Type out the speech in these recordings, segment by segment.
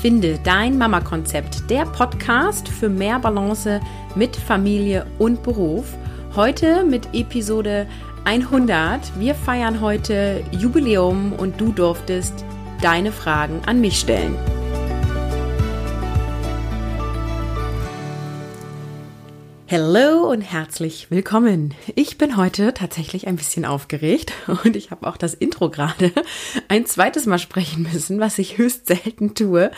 Finde dein Mama-Konzept, der Podcast für mehr Balance mit Familie und Beruf. Heute mit Episode 100. Wir feiern heute Jubiläum und du durftest deine Fragen an mich stellen. Hallo und herzlich willkommen. Ich bin heute tatsächlich ein bisschen aufgeregt und ich habe auch das Intro gerade ein zweites Mal sprechen müssen, was ich höchst selten tue,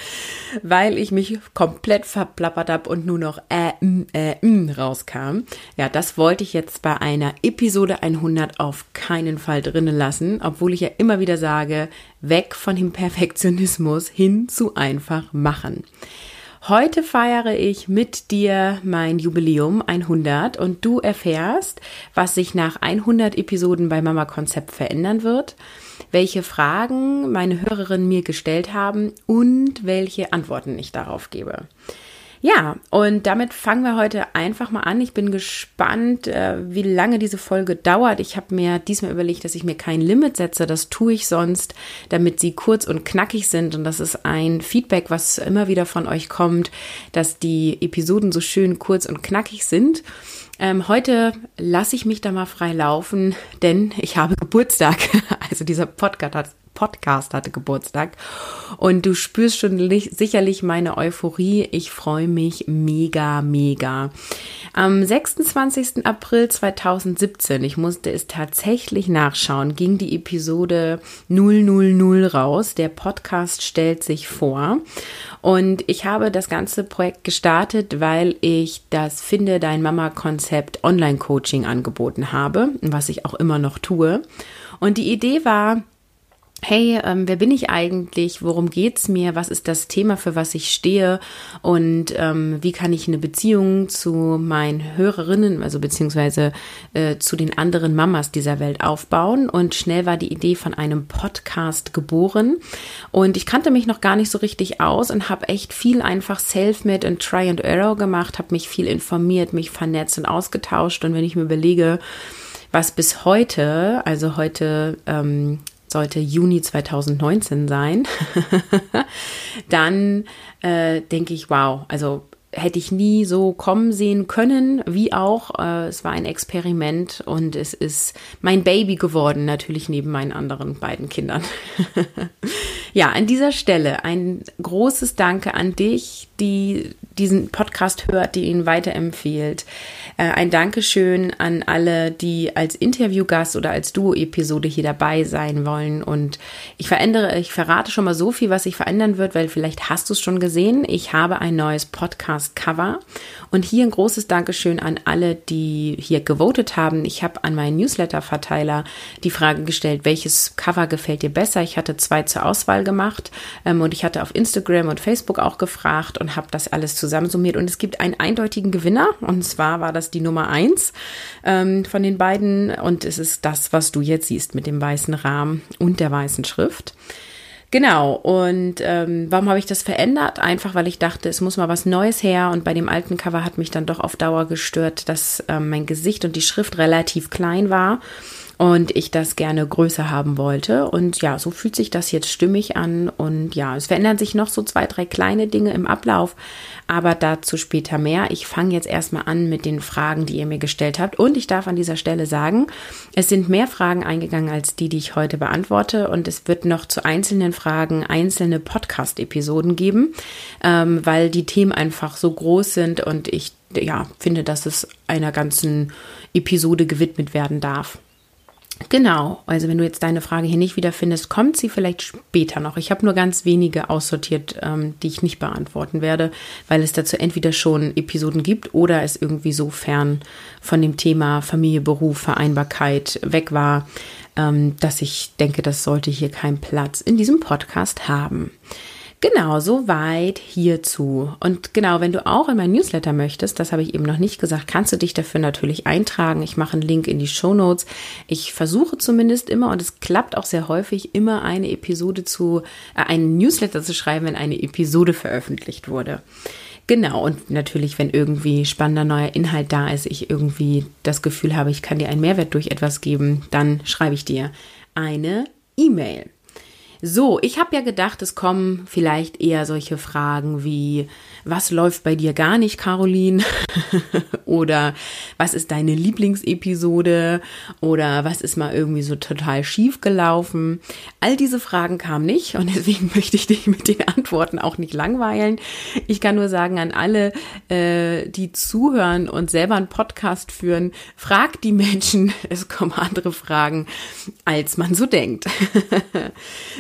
weil ich mich komplett verplappert habe und nur noch äh, äh, m rauskam. Ja, das wollte ich jetzt bei einer Episode 100 auf keinen Fall drinnen lassen, obwohl ich ja immer wieder sage, weg von dem Perfektionismus hin zu einfach machen. Heute feiere ich mit dir mein Jubiläum 100 und du erfährst, was sich nach 100 Episoden bei Mama Konzept verändern wird, welche Fragen meine Hörerinnen mir gestellt haben und welche Antworten ich darauf gebe. Ja, und damit fangen wir heute einfach mal an. Ich bin gespannt, äh, wie lange diese Folge dauert. Ich habe mir diesmal überlegt, dass ich mir kein Limit setze. Das tue ich sonst, damit sie kurz und knackig sind. Und das ist ein Feedback, was immer wieder von euch kommt, dass die Episoden so schön kurz und knackig sind. Ähm, heute lasse ich mich da mal frei laufen, denn ich habe Geburtstag. Also dieser Podcast hat, Podcast hatte Geburtstag. Und du spürst schon sicherlich meine Euphorie. Ich freue mich mega, mega. Am 26. April 2017, ich musste es tatsächlich nachschauen, ging die Episode 000 raus. Der Podcast stellt sich vor. Und ich habe das ganze Projekt gestartet, weil ich das Finde Dein Mama Konzept Online Coaching angeboten habe, was ich auch immer noch tue. Und die Idee war, hey, ähm, wer bin ich eigentlich? Worum geht's mir? Was ist das Thema, für was ich stehe? Und ähm, wie kann ich eine Beziehung zu meinen Hörerinnen, also beziehungsweise äh, zu den anderen Mamas dieser Welt aufbauen? Und schnell war die Idee von einem Podcast geboren. Und ich kannte mich noch gar nicht so richtig aus und habe echt viel einfach Self-Made und Try and Error gemacht, habe mich viel informiert, mich vernetzt und ausgetauscht. Und wenn ich mir überlege, was bis heute, also heute ähm, sollte Juni 2019 sein, dann äh, denke ich, wow, also hätte ich nie so kommen sehen können, wie auch. Äh, es war ein Experiment und es ist mein Baby geworden, natürlich neben meinen anderen beiden Kindern. ja, an dieser Stelle ein großes Danke an dich, die diesen Podcast hört, die ihn weiterempfiehlt. Äh, ein Dankeschön an alle, die als Interviewgast oder als Duo-Episode hier dabei sein wollen. Und ich verändere, ich verrate schon mal so viel, was sich verändern wird, weil vielleicht hast du es schon gesehen. Ich habe ein neues Podcast-Cover. Und hier ein großes Dankeschön an alle, die hier gewotet haben. Ich habe an meinen Newsletter-Verteiler die Frage gestellt, welches Cover gefällt dir besser? Ich hatte zwei zur Auswahl gemacht ähm, und ich hatte auf Instagram und Facebook auch gefragt und habe das alles zusammensummiert. Und es gibt einen eindeutigen Gewinner und zwar war das die Nummer eins ähm, von den beiden und es ist das, was du jetzt siehst mit dem weißen Rahmen und der weißen Schrift. Genau, und ähm, warum habe ich das verändert? Einfach, weil ich dachte, es muss mal was Neues her und bei dem alten Cover hat mich dann doch auf Dauer gestört, dass ähm, mein Gesicht und die Schrift relativ klein war und ich das gerne größer haben wollte. Und ja, so fühlt sich das jetzt stimmig an. Und ja, es verändern sich noch so zwei, drei kleine Dinge im Ablauf, aber dazu später mehr. Ich fange jetzt erstmal an mit den Fragen, die ihr mir gestellt habt. Und ich darf an dieser Stelle sagen, es sind mehr Fragen eingegangen als die, die ich heute beantworte. Und es wird noch zu einzelnen Fragen einzelne Podcast-Episoden geben, ähm, weil die Themen einfach so groß sind und ich ja, finde, dass es einer ganzen Episode gewidmet werden darf. Genau, also wenn du jetzt deine Frage hier nicht wiederfindest, kommt sie vielleicht später noch. Ich habe nur ganz wenige aussortiert, ähm, die ich nicht beantworten werde, weil es dazu entweder schon Episoden gibt oder es irgendwie so fern von dem Thema Familie, Beruf, Vereinbarkeit weg war, ähm, dass ich denke, das sollte hier keinen Platz in diesem Podcast haben. Genau, soweit hierzu. Und genau, wenn du auch in mein Newsletter möchtest, das habe ich eben noch nicht gesagt, kannst du dich dafür natürlich eintragen. Ich mache einen Link in die Show Notes. Ich versuche zumindest immer, und es klappt auch sehr häufig, immer eine Episode zu, äh, einen Newsletter zu schreiben, wenn eine Episode veröffentlicht wurde. Genau, und natürlich, wenn irgendwie spannender neuer Inhalt da ist, ich irgendwie das Gefühl habe, ich kann dir einen Mehrwert durch etwas geben, dann schreibe ich dir eine E-Mail. So, ich habe ja gedacht, es kommen vielleicht eher solche Fragen wie, was läuft bei dir gar nicht, Caroline? oder was ist deine Lieblingsepisode? Oder was ist mal irgendwie so total schief gelaufen? All diese Fragen kamen nicht und deswegen möchte ich dich mit den Antworten auch nicht langweilen. Ich kann nur sagen an alle, äh, die zuhören und selber einen Podcast führen, fragt die Menschen, es kommen andere Fragen, als man so denkt.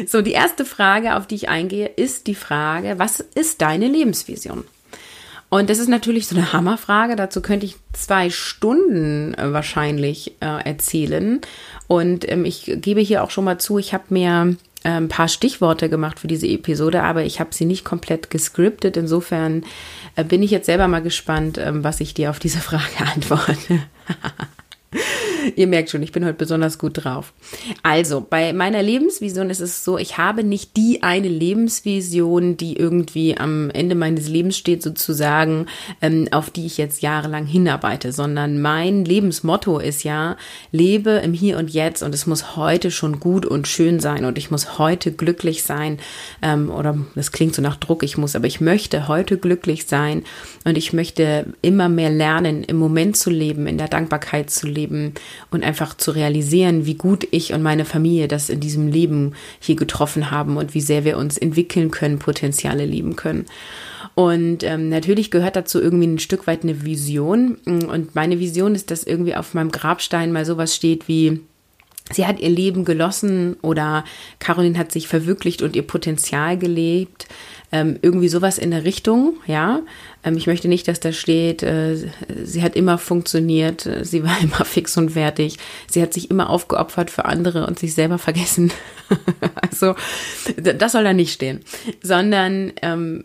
So, die erste Frage, auf die ich eingehe, ist die Frage, was ist deine Lebensvision? Und das ist natürlich so eine Hammerfrage. Dazu könnte ich zwei Stunden äh, wahrscheinlich äh, erzählen. Und ähm, ich gebe hier auch schon mal zu, ich habe mir äh, ein paar Stichworte gemacht für diese Episode, aber ich habe sie nicht komplett gescriptet. Insofern äh, bin ich jetzt selber mal gespannt, ähm, was ich dir auf diese Frage antworte. Ihr merkt schon, ich bin heute besonders gut drauf. Also, bei meiner Lebensvision ist es so, ich habe nicht die eine Lebensvision, die irgendwie am Ende meines Lebens steht, sozusagen, ähm, auf die ich jetzt jahrelang hinarbeite, sondern mein Lebensmotto ist ja, lebe im Hier und Jetzt und es muss heute schon gut und schön sein und ich muss heute glücklich sein. Ähm, oder das klingt so nach Druck, ich muss, aber ich möchte heute glücklich sein und ich möchte immer mehr lernen, im Moment zu leben, in der Dankbarkeit zu leben und einfach zu realisieren, wie gut ich und meine Familie das in diesem Leben hier getroffen haben und wie sehr wir uns entwickeln können, Potenziale lieben können. Und ähm, natürlich gehört dazu irgendwie ein Stück weit eine Vision. Und meine Vision ist, dass irgendwie auf meinem Grabstein mal sowas steht wie, sie hat ihr Leben genossen oder Caroline hat sich verwirklicht und ihr Potenzial gelebt. Ähm, irgendwie sowas in der Richtung, ja. Ähm, ich möchte nicht, dass da steht, äh, sie hat immer funktioniert, sie war immer fix und fertig, sie hat sich immer aufgeopfert für andere und sich selber vergessen. also das soll da nicht stehen, sondern ähm,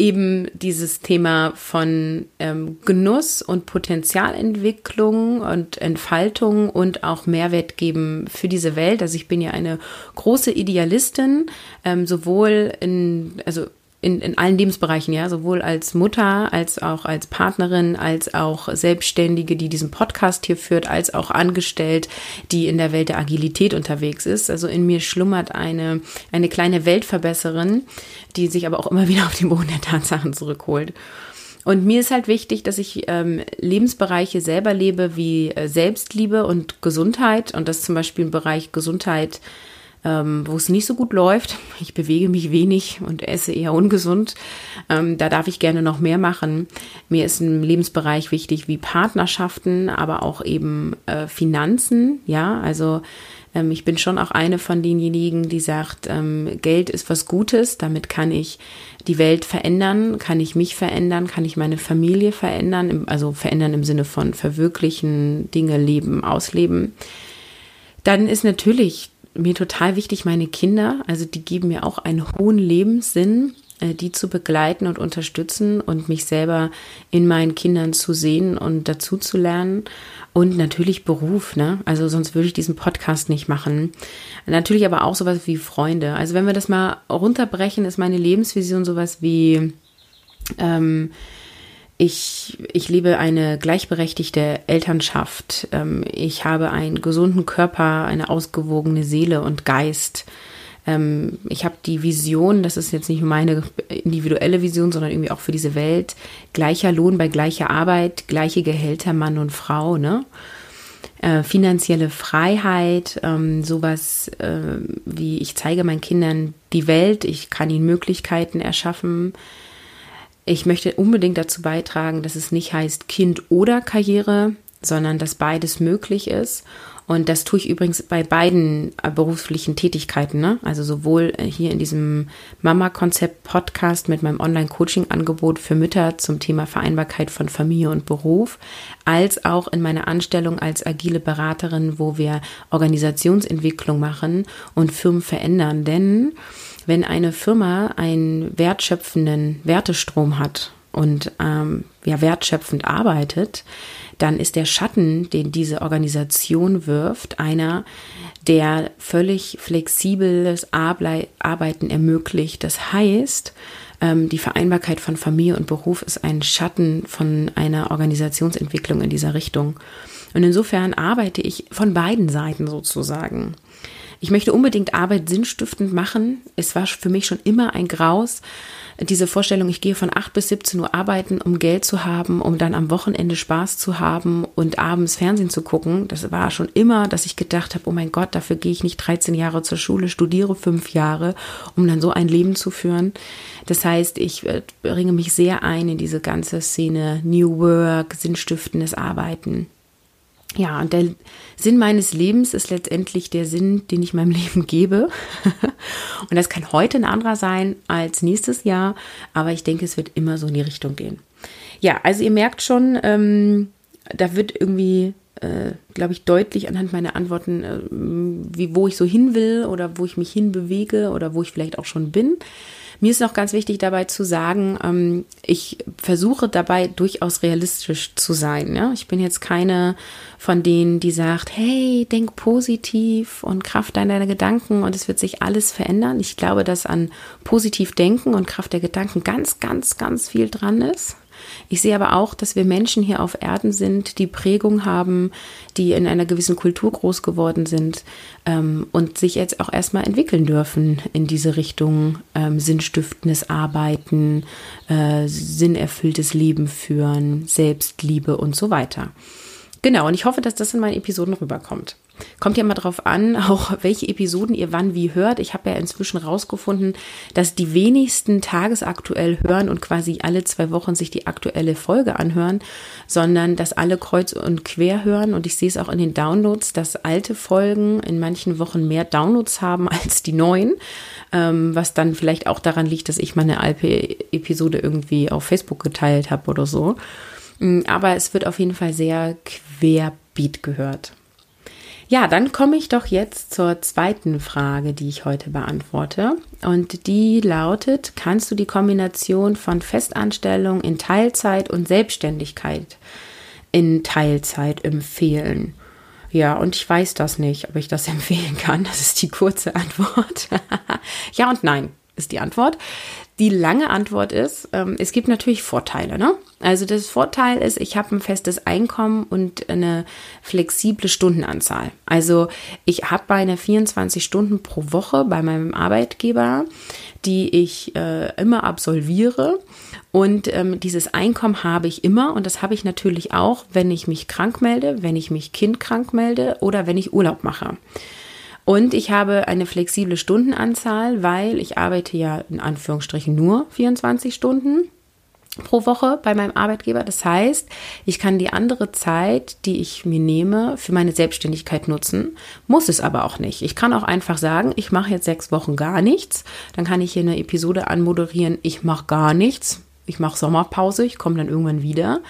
eben dieses Thema von ähm, Genuss und Potenzialentwicklung und Entfaltung und auch Mehrwert geben für diese Welt. Also ich bin ja eine große Idealistin, ähm, sowohl in, also in, in allen Lebensbereichen, ja, sowohl als Mutter, als auch als Partnerin, als auch Selbstständige, die diesen Podcast hier führt, als auch angestellt, die in der Welt der Agilität unterwegs ist. Also in mir schlummert eine, eine kleine Weltverbesserin, die sich aber auch immer wieder auf den Boden der Tatsachen zurückholt. Und mir ist halt wichtig, dass ich ähm, Lebensbereiche selber lebe wie äh, Selbstliebe und Gesundheit. Und das zum Beispiel im Bereich Gesundheit ähm, wo es nicht so gut läuft. Ich bewege mich wenig und esse eher ungesund. Ähm, da darf ich gerne noch mehr machen. Mir ist ein Lebensbereich wichtig wie Partnerschaften, aber auch eben äh, Finanzen. Ja, also ähm, ich bin schon auch eine von denjenigen, die sagt, ähm, Geld ist was Gutes. Damit kann ich die Welt verändern, kann ich mich verändern, kann ich meine Familie verändern, also verändern im Sinne von verwirklichen, Dinge leben, ausleben. Dann ist natürlich mir total wichtig, meine Kinder, also die geben mir auch einen hohen Lebenssinn, äh, die zu begleiten und unterstützen und mich selber in meinen Kindern zu sehen und dazu zu lernen. Und natürlich Beruf, ne? Also sonst würde ich diesen Podcast nicht machen. Natürlich aber auch sowas wie Freunde. Also wenn wir das mal runterbrechen, ist meine Lebensvision sowas wie ähm, ich, ich lebe eine gleichberechtigte Elternschaft. Ähm, ich habe einen gesunden Körper, eine ausgewogene Seele und Geist. Ähm, ich habe die Vision, das ist jetzt nicht meine individuelle Vision, sondern irgendwie auch für diese Welt, gleicher Lohn bei gleicher Arbeit, gleiche Gehälter Mann und Frau, ne? Äh, finanzielle Freiheit, ähm, sowas äh, wie ich zeige meinen Kindern die Welt, ich kann ihnen Möglichkeiten erschaffen, ich möchte unbedingt dazu beitragen, dass es nicht heißt Kind oder Karriere, sondern dass beides möglich ist. Und das tue ich übrigens bei beiden äh, beruflichen Tätigkeiten. Ne? Also sowohl äh, hier in diesem Mama-Konzept-Podcast mit meinem Online-Coaching-Angebot für Mütter zum Thema Vereinbarkeit von Familie und Beruf, als auch in meiner Anstellung als agile Beraterin, wo wir Organisationsentwicklung machen und Firmen verändern. Denn wenn eine Firma einen wertschöpfenden Wertestrom hat und ähm, ja, wertschöpfend arbeitet, dann ist der Schatten, den diese Organisation wirft, einer, der völlig flexibles Arbeiten ermöglicht. Das heißt, ähm, die Vereinbarkeit von Familie und Beruf ist ein Schatten von einer Organisationsentwicklung in dieser Richtung. Und insofern arbeite ich von beiden Seiten sozusagen. Ich möchte unbedingt Arbeit sinnstiftend machen. Es war für mich schon immer ein Graus. Diese Vorstellung, ich gehe von 8 bis 17 Uhr arbeiten, um Geld zu haben, um dann am Wochenende Spaß zu haben und abends Fernsehen zu gucken. Das war schon immer, dass ich gedacht habe, oh mein Gott, dafür gehe ich nicht 13 Jahre zur Schule, studiere fünf Jahre, um dann so ein Leben zu führen. Das heißt, ich äh, bringe mich sehr ein in diese ganze Szene New Work, sinnstiftendes Arbeiten. Ja, und der Sinn meines Lebens ist letztendlich der Sinn, den ich meinem Leben gebe. und das kann heute ein anderer sein als nächstes Jahr, aber ich denke, es wird immer so in die Richtung gehen. Ja, also ihr merkt schon, ähm, da wird irgendwie, äh, glaube ich, deutlich anhand meiner Antworten, äh, wie, wo ich so hin will oder wo ich mich hinbewege oder wo ich vielleicht auch schon bin. Mir ist noch ganz wichtig dabei zu sagen, ähm, ich versuche dabei durchaus realistisch zu sein. Ja? Ich bin jetzt keine von denen, die sagt, hey, denk positiv und Kraft deiner Gedanken und es wird sich alles verändern. Ich glaube, dass an positiv denken und Kraft der Gedanken ganz, ganz, ganz viel dran ist. Ich sehe aber auch, dass wir Menschen hier auf Erden sind, die Prägung haben, die in einer gewissen Kultur groß geworden sind ähm, und sich jetzt auch erstmal entwickeln dürfen in diese Richtung ähm, sinnstiftendes Arbeiten, äh, sinnerfülltes Leben führen, Selbstliebe und so weiter. Genau, und ich hoffe, dass das in meinen Episoden rüberkommt. Kommt ja mal drauf an, auch welche Episoden ihr wann wie hört. Ich habe ja inzwischen rausgefunden, dass die wenigsten tagesaktuell hören und quasi alle zwei Wochen sich die aktuelle Folge anhören, sondern dass alle kreuz und quer hören. Und ich sehe es auch in den Downloads, dass alte Folgen in manchen Wochen mehr Downloads haben als die neuen, ähm, was dann vielleicht auch daran liegt, dass ich meine alte Episode irgendwie auf Facebook geteilt habe oder so. Mm, aber es wird auf jeden Fall sehr querbeet gehört. Ja, dann komme ich doch jetzt zur zweiten Frage, die ich heute beantworte. Und die lautet, kannst du die Kombination von Festanstellung in Teilzeit und Selbstständigkeit in Teilzeit empfehlen? Ja, und ich weiß das nicht, ob ich das empfehlen kann. Das ist die kurze Antwort. ja und nein ist die Antwort. Die lange Antwort ist, ähm, es gibt natürlich Vorteile. Ne? Also das Vorteil ist, ich habe ein festes Einkommen und eine flexible Stundenanzahl. Also ich habe meine 24 Stunden pro Woche bei meinem Arbeitgeber, die ich äh, immer absolviere. Und ähm, dieses Einkommen habe ich immer und das habe ich natürlich auch, wenn ich mich krank melde, wenn ich mich kindkrank melde oder wenn ich Urlaub mache. Und ich habe eine flexible Stundenanzahl, weil ich arbeite ja in Anführungsstrichen nur 24 Stunden pro Woche bei meinem Arbeitgeber. Das heißt, ich kann die andere Zeit, die ich mir nehme, für meine Selbstständigkeit nutzen, muss es aber auch nicht. Ich kann auch einfach sagen, ich mache jetzt sechs Wochen gar nichts. Dann kann ich hier eine Episode anmoderieren, ich mache gar nichts. Ich mache Sommerpause, ich komme dann irgendwann wieder.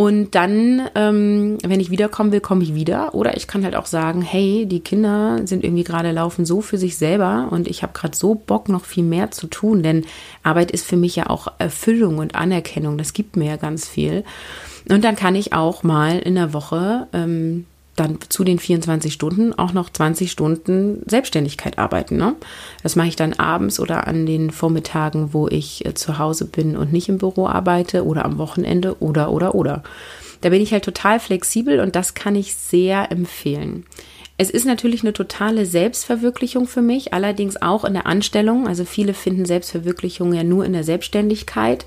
Und dann, ähm, wenn ich wiederkommen will, komme ich wieder. Oder ich kann halt auch sagen, hey, die Kinder sind irgendwie gerade laufen so für sich selber und ich habe gerade so Bock, noch viel mehr zu tun. Denn Arbeit ist für mich ja auch Erfüllung und Anerkennung. Das gibt mir ja ganz viel. Und dann kann ich auch mal in der Woche ähm, dann zu den 24 Stunden auch noch 20 Stunden Selbstständigkeit arbeiten. Ne? Das mache ich dann abends oder an den Vormittagen, wo ich äh, zu Hause bin und nicht im Büro arbeite oder am Wochenende oder oder oder. Da bin ich halt total flexibel und das kann ich sehr empfehlen. Es ist natürlich eine totale Selbstverwirklichung für mich, allerdings auch in der Anstellung. Also viele finden Selbstverwirklichung ja nur in der Selbstständigkeit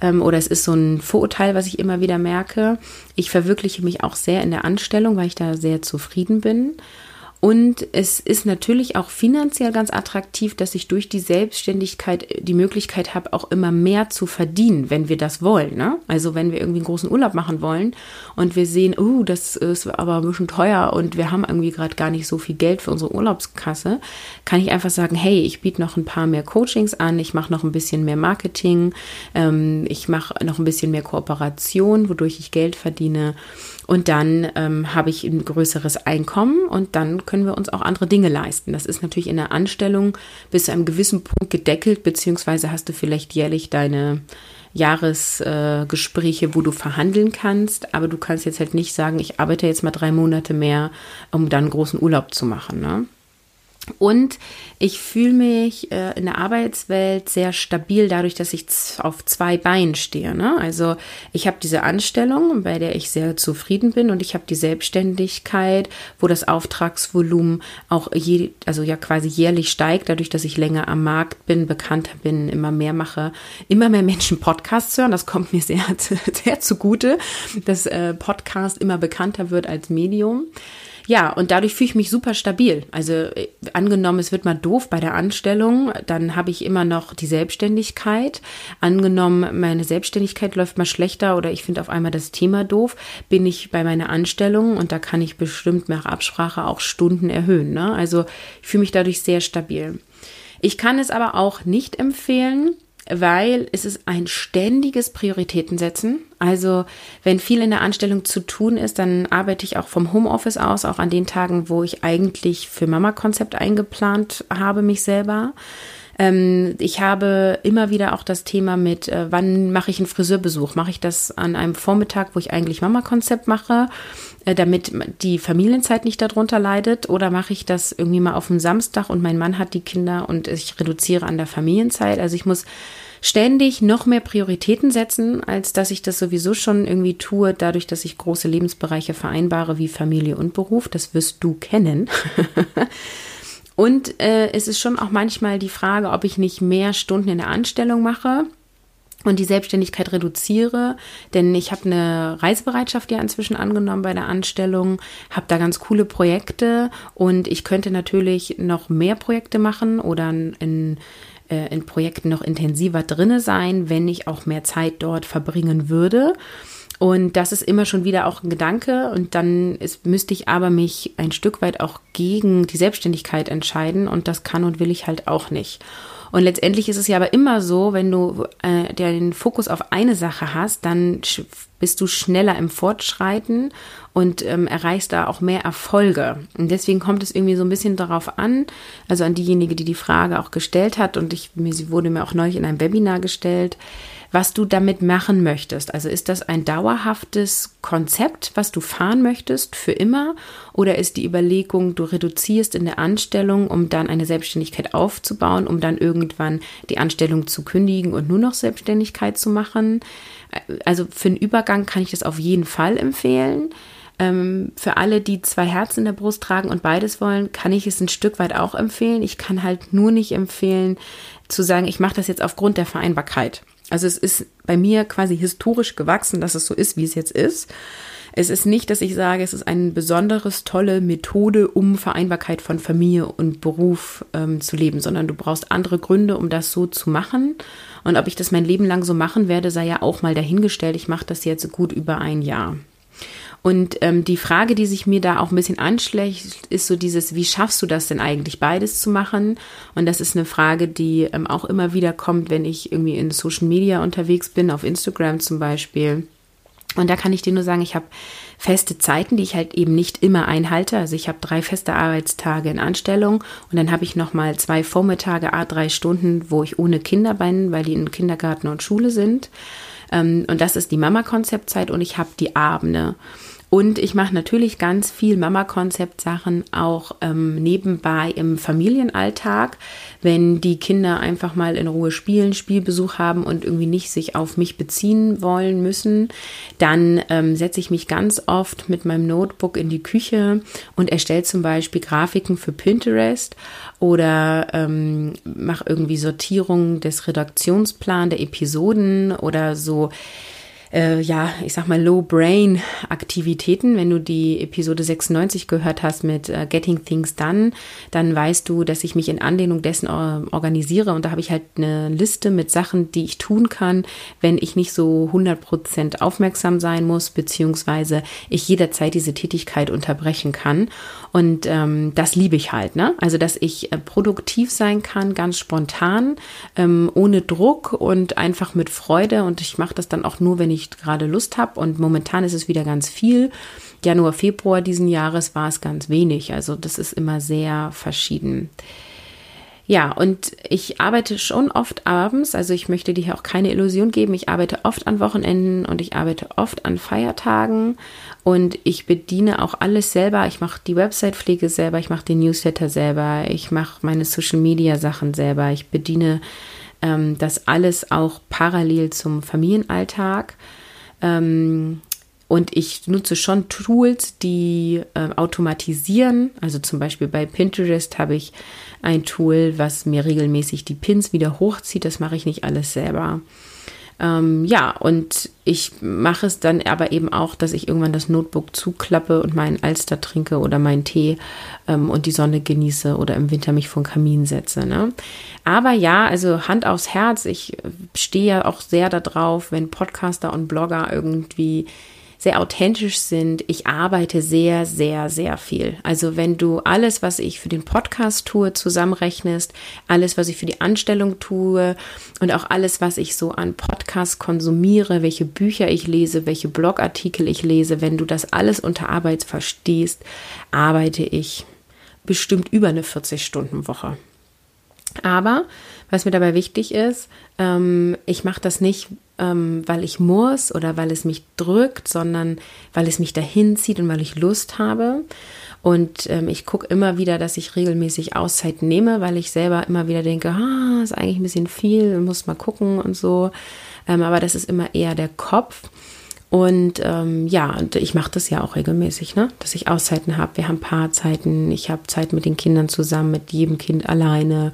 ähm, oder es ist so ein Vorurteil, was ich immer wieder merke. Ich verwirkliche mich auch sehr in der Anstellung, weil ich da sehr zufrieden bin. Und es ist natürlich auch finanziell ganz attraktiv, dass ich durch die Selbstständigkeit die Möglichkeit habe, auch immer mehr zu verdienen, wenn wir das wollen. Ne? Also wenn wir irgendwie einen großen Urlaub machen wollen und wir sehen, oh, das ist aber ein bisschen teuer und wir haben irgendwie gerade gar nicht so viel Geld für unsere Urlaubskasse, kann ich einfach sagen, hey, ich biete noch ein paar mehr Coachings an, ich mache noch ein bisschen mehr Marketing, ähm, ich mache noch ein bisschen mehr Kooperation, wodurch ich Geld verdiene und dann ähm, habe ich ein größeres Einkommen und dann können wir uns auch andere Dinge leisten. Das ist natürlich in der Anstellung bis zu einem gewissen Punkt gedeckelt, beziehungsweise hast du vielleicht jährlich deine Jahresgespräche, äh, wo du verhandeln kannst, aber du kannst jetzt halt nicht sagen, ich arbeite jetzt mal drei Monate mehr, um dann großen Urlaub zu machen. Ne? Und ich fühle mich äh, in der Arbeitswelt sehr stabil dadurch, dass ich auf zwei Beinen stehe. Ne? Also ich habe diese Anstellung, bei der ich sehr zufrieden bin und ich habe die Selbstständigkeit, wo das Auftragsvolumen auch je, also ja quasi jährlich steigt, dadurch, dass ich länger am Markt bin, bekannter bin, immer mehr mache, immer mehr Menschen Podcasts hören. Das kommt mir sehr, sehr zugute, dass äh, Podcast immer bekannter wird als Medium. Ja, und dadurch fühle ich mich super stabil. Also äh, angenommen, es wird mal doof bei der Anstellung, dann habe ich immer noch die Selbstständigkeit. Angenommen, meine Selbstständigkeit läuft mal schlechter oder ich finde auf einmal das Thema doof, bin ich bei meiner Anstellung und da kann ich bestimmt nach Absprache auch Stunden erhöhen. Ne? Also ich fühle mich dadurch sehr stabil. Ich kann es aber auch nicht empfehlen, weil es ist ein ständiges Prioritätensetzen. Also wenn viel in der Anstellung zu tun ist, dann arbeite ich auch vom Homeoffice aus, auch an den Tagen, wo ich eigentlich für Mama-Konzept eingeplant habe, mich selber. Ähm, ich habe immer wieder auch das Thema mit, äh, wann mache ich einen Friseurbesuch? Mache ich das an einem Vormittag, wo ich eigentlich Mama-Konzept mache? Äh, damit die Familienzeit nicht darunter leidet? Oder mache ich das irgendwie mal auf dem Samstag und mein Mann hat die Kinder und ich reduziere an der Familienzeit? Also ich muss ständig noch mehr Prioritäten setzen, als dass ich das sowieso schon irgendwie tue, dadurch, dass ich große Lebensbereiche vereinbare wie Familie und Beruf. Das wirst du kennen. und äh, es ist schon auch manchmal die Frage, ob ich nicht mehr Stunden in der Anstellung mache und die Selbstständigkeit reduziere, denn ich habe eine Reisebereitschaft ja inzwischen angenommen bei der Anstellung, habe da ganz coole Projekte und ich könnte natürlich noch mehr Projekte machen oder in, äh, in Projekten noch intensiver drinne sein, wenn ich auch mehr Zeit dort verbringen würde. Und das ist immer schon wieder auch ein Gedanke. Und dann ist, müsste ich aber mich ein Stück weit auch gegen die Selbstständigkeit entscheiden. Und das kann und will ich halt auch nicht. Und letztendlich ist es ja aber immer so, wenn du äh, den Fokus auf eine Sache hast, dann bist du schneller im Fortschreiten und ähm, erreichst da auch mehr Erfolge. Und deswegen kommt es irgendwie so ein bisschen darauf an, also an diejenige, die die Frage auch gestellt hat und ich, mir, sie wurde mir auch neulich in einem Webinar gestellt, was du damit machen möchtest. Also ist das ein dauerhaftes Konzept, was du fahren möchtest für immer? Oder ist die Überlegung, du reduzierst in der Anstellung, um dann eine Selbstständigkeit aufzubauen, um dann irgendwann die Anstellung zu kündigen und nur noch Selbstständigkeit zu machen? Also für einen Übergang kann ich das auf jeden Fall empfehlen ähm, für alle, die zwei Herzen in der Brust tragen und beides wollen, kann ich es ein Stück weit auch empfehlen. Ich kann halt nur nicht empfehlen, zu sagen, ich mache das jetzt aufgrund der Vereinbarkeit. Also es ist bei mir quasi historisch gewachsen, dass es so ist, wie es jetzt ist. Es ist nicht, dass ich sage, es ist eine besonderes tolle Methode, um Vereinbarkeit von Familie und Beruf ähm, zu leben, sondern du brauchst andere Gründe, um das so zu machen. Und ob ich das mein Leben lang so machen werde, sei ja auch mal dahingestellt. Ich mache das jetzt gut über ein Jahr. Und ähm, die Frage, die sich mir da auch ein bisschen anschlägt, ist so dieses, wie schaffst du das denn eigentlich beides zu machen? Und das ist eine Frage, die ähm, auch immer wieder kommt, wenn ich irgendwie in Social Media unterwegs bin, auf Instagram zum Beispiel. Und da kann ich dir nur sagen, ich habe feste Zeiten, die ich halt eben nicht immer einhalte. Also ich habe drei feste Arbeitstage in Anstellung und dann habe ich noch mal zwei Vormittage, a drei Stunden, wo ich ohne Kinder bin, weil die in Kindergarten und Schule sind. Ähm, und das ist die Mama-Konzeptzeit und ich habe die Abende. Und ich mache natürlich ganz viel Mama-Konzept-Sachen auch ähm, nebenbei im Familienalltag, wenn die Kinder einfach mal in Ruhe spielen, Spielbesuch haben und irgendwie nicht sich auf mich beziehen wollen müssen, dann ähm, setze ich mich ganz oft mit meinem Notebook in die Küche und erstelle zum Beispiel Grafiken für Pinterest oder ähm, mache irgendwie Sortierung des Redaktionsplans der Episoden oder so äh, ja, ich sag mal, Low-Brain-Aktivitäten. Wenn du die Episode 96 gehört hast mit äh, Getting Things Done, dann weißt du, dass ich mich in Anlehnung dessen äh, organisiere und da habe ich halt eine Liste mit Sachen, die ich tun kann, wenn ich nicht so 100% aufmerksam sein muss, beziehungsweise ich jederzeit diese Tätigkeit unterbrechen kann. Und ähm, das liebe ich halt, ne? Also, dass ich äh, produktiv sein kann, ganz spontan, ähm, ohne Druck und einfach mit Freude. Und ich mache das dann auch nur, wenn ich gerade Lust habe. Und momentan ist es wieder ganz viel. Januar, Februar diesen Jahres war es ganz wenig. Also, das ist immer sehr verschieden. Ja, und ich arbeite schon oft abends, also ich möchte dir hier auch keine Illusion geben. Ich arbeite oft an Wochenenden und ich arbeite oft an Feiertagen und ich bediene auch alles selber. Ich mache die Website-Pflege selber, ich mache den Newsletter selber, ich mache meine Social-Media-Sachen selber, ich bediene ähm, das alles auch parallel zum Familienalltag. Ähm, und ich nutze schon Tools, die äh, automatisieren. Also zum Beispiel bei Pinterest habe ich ein Tool, was mir regelmäßig die Pins wieder hochzieht. Das mache ich nicht alles selber. Ähm, ja, und ich mache es dann aber eben auch, dass ich irgendwann das Notebook zuklappe und meinen Alster trinke oder meinen Tee ähm, und die Sonne genieße oder im Winter mich vor den Kamin setze. Ne? Aber ja, also Hand aufs Herz, ich stehe ja auch sehr darauf, wenn Podcaster und Blogger irgendwie sehr authentisch sind. Ich arbeite sehr, sehr, sehr viel. Also wenn du alles, was ich für den Podcast tue, zusammenrechnest, alles, was ich für die Anstellung tue und auch alles, was ich so an Podcasts konsumiere, welche Bücher ich lese, welche Blogartikel ich lese, wenn du das alles unter Arbeit verstehst, arbeite ich bestimmt über eine 40-Stunden-Woche. Aber was mir dabei wichtig ist, ähm, ich mache das nicht, ähm, weil ich muss oder weil es mich drückt, sondern weil es mich dahin zieht und weil ich Lust habe. Und ähm, ich gucke immer wieder, dass ich regelmäßig Auszeit nehme, weil ich selber immer wieder denke, ah, ist eigentlich ein bisschen viel, muss mal gucken und so. Ähm, aber das ist immer eher der Kopf. Und ähm, ja, und ich mache das ja auch regelmäßig, ne? dass ich Auszeiten habe. Wir haben Paarzeiten, ich habe Zeit mit den Kindern zusammen, mit jedem Kind alleine.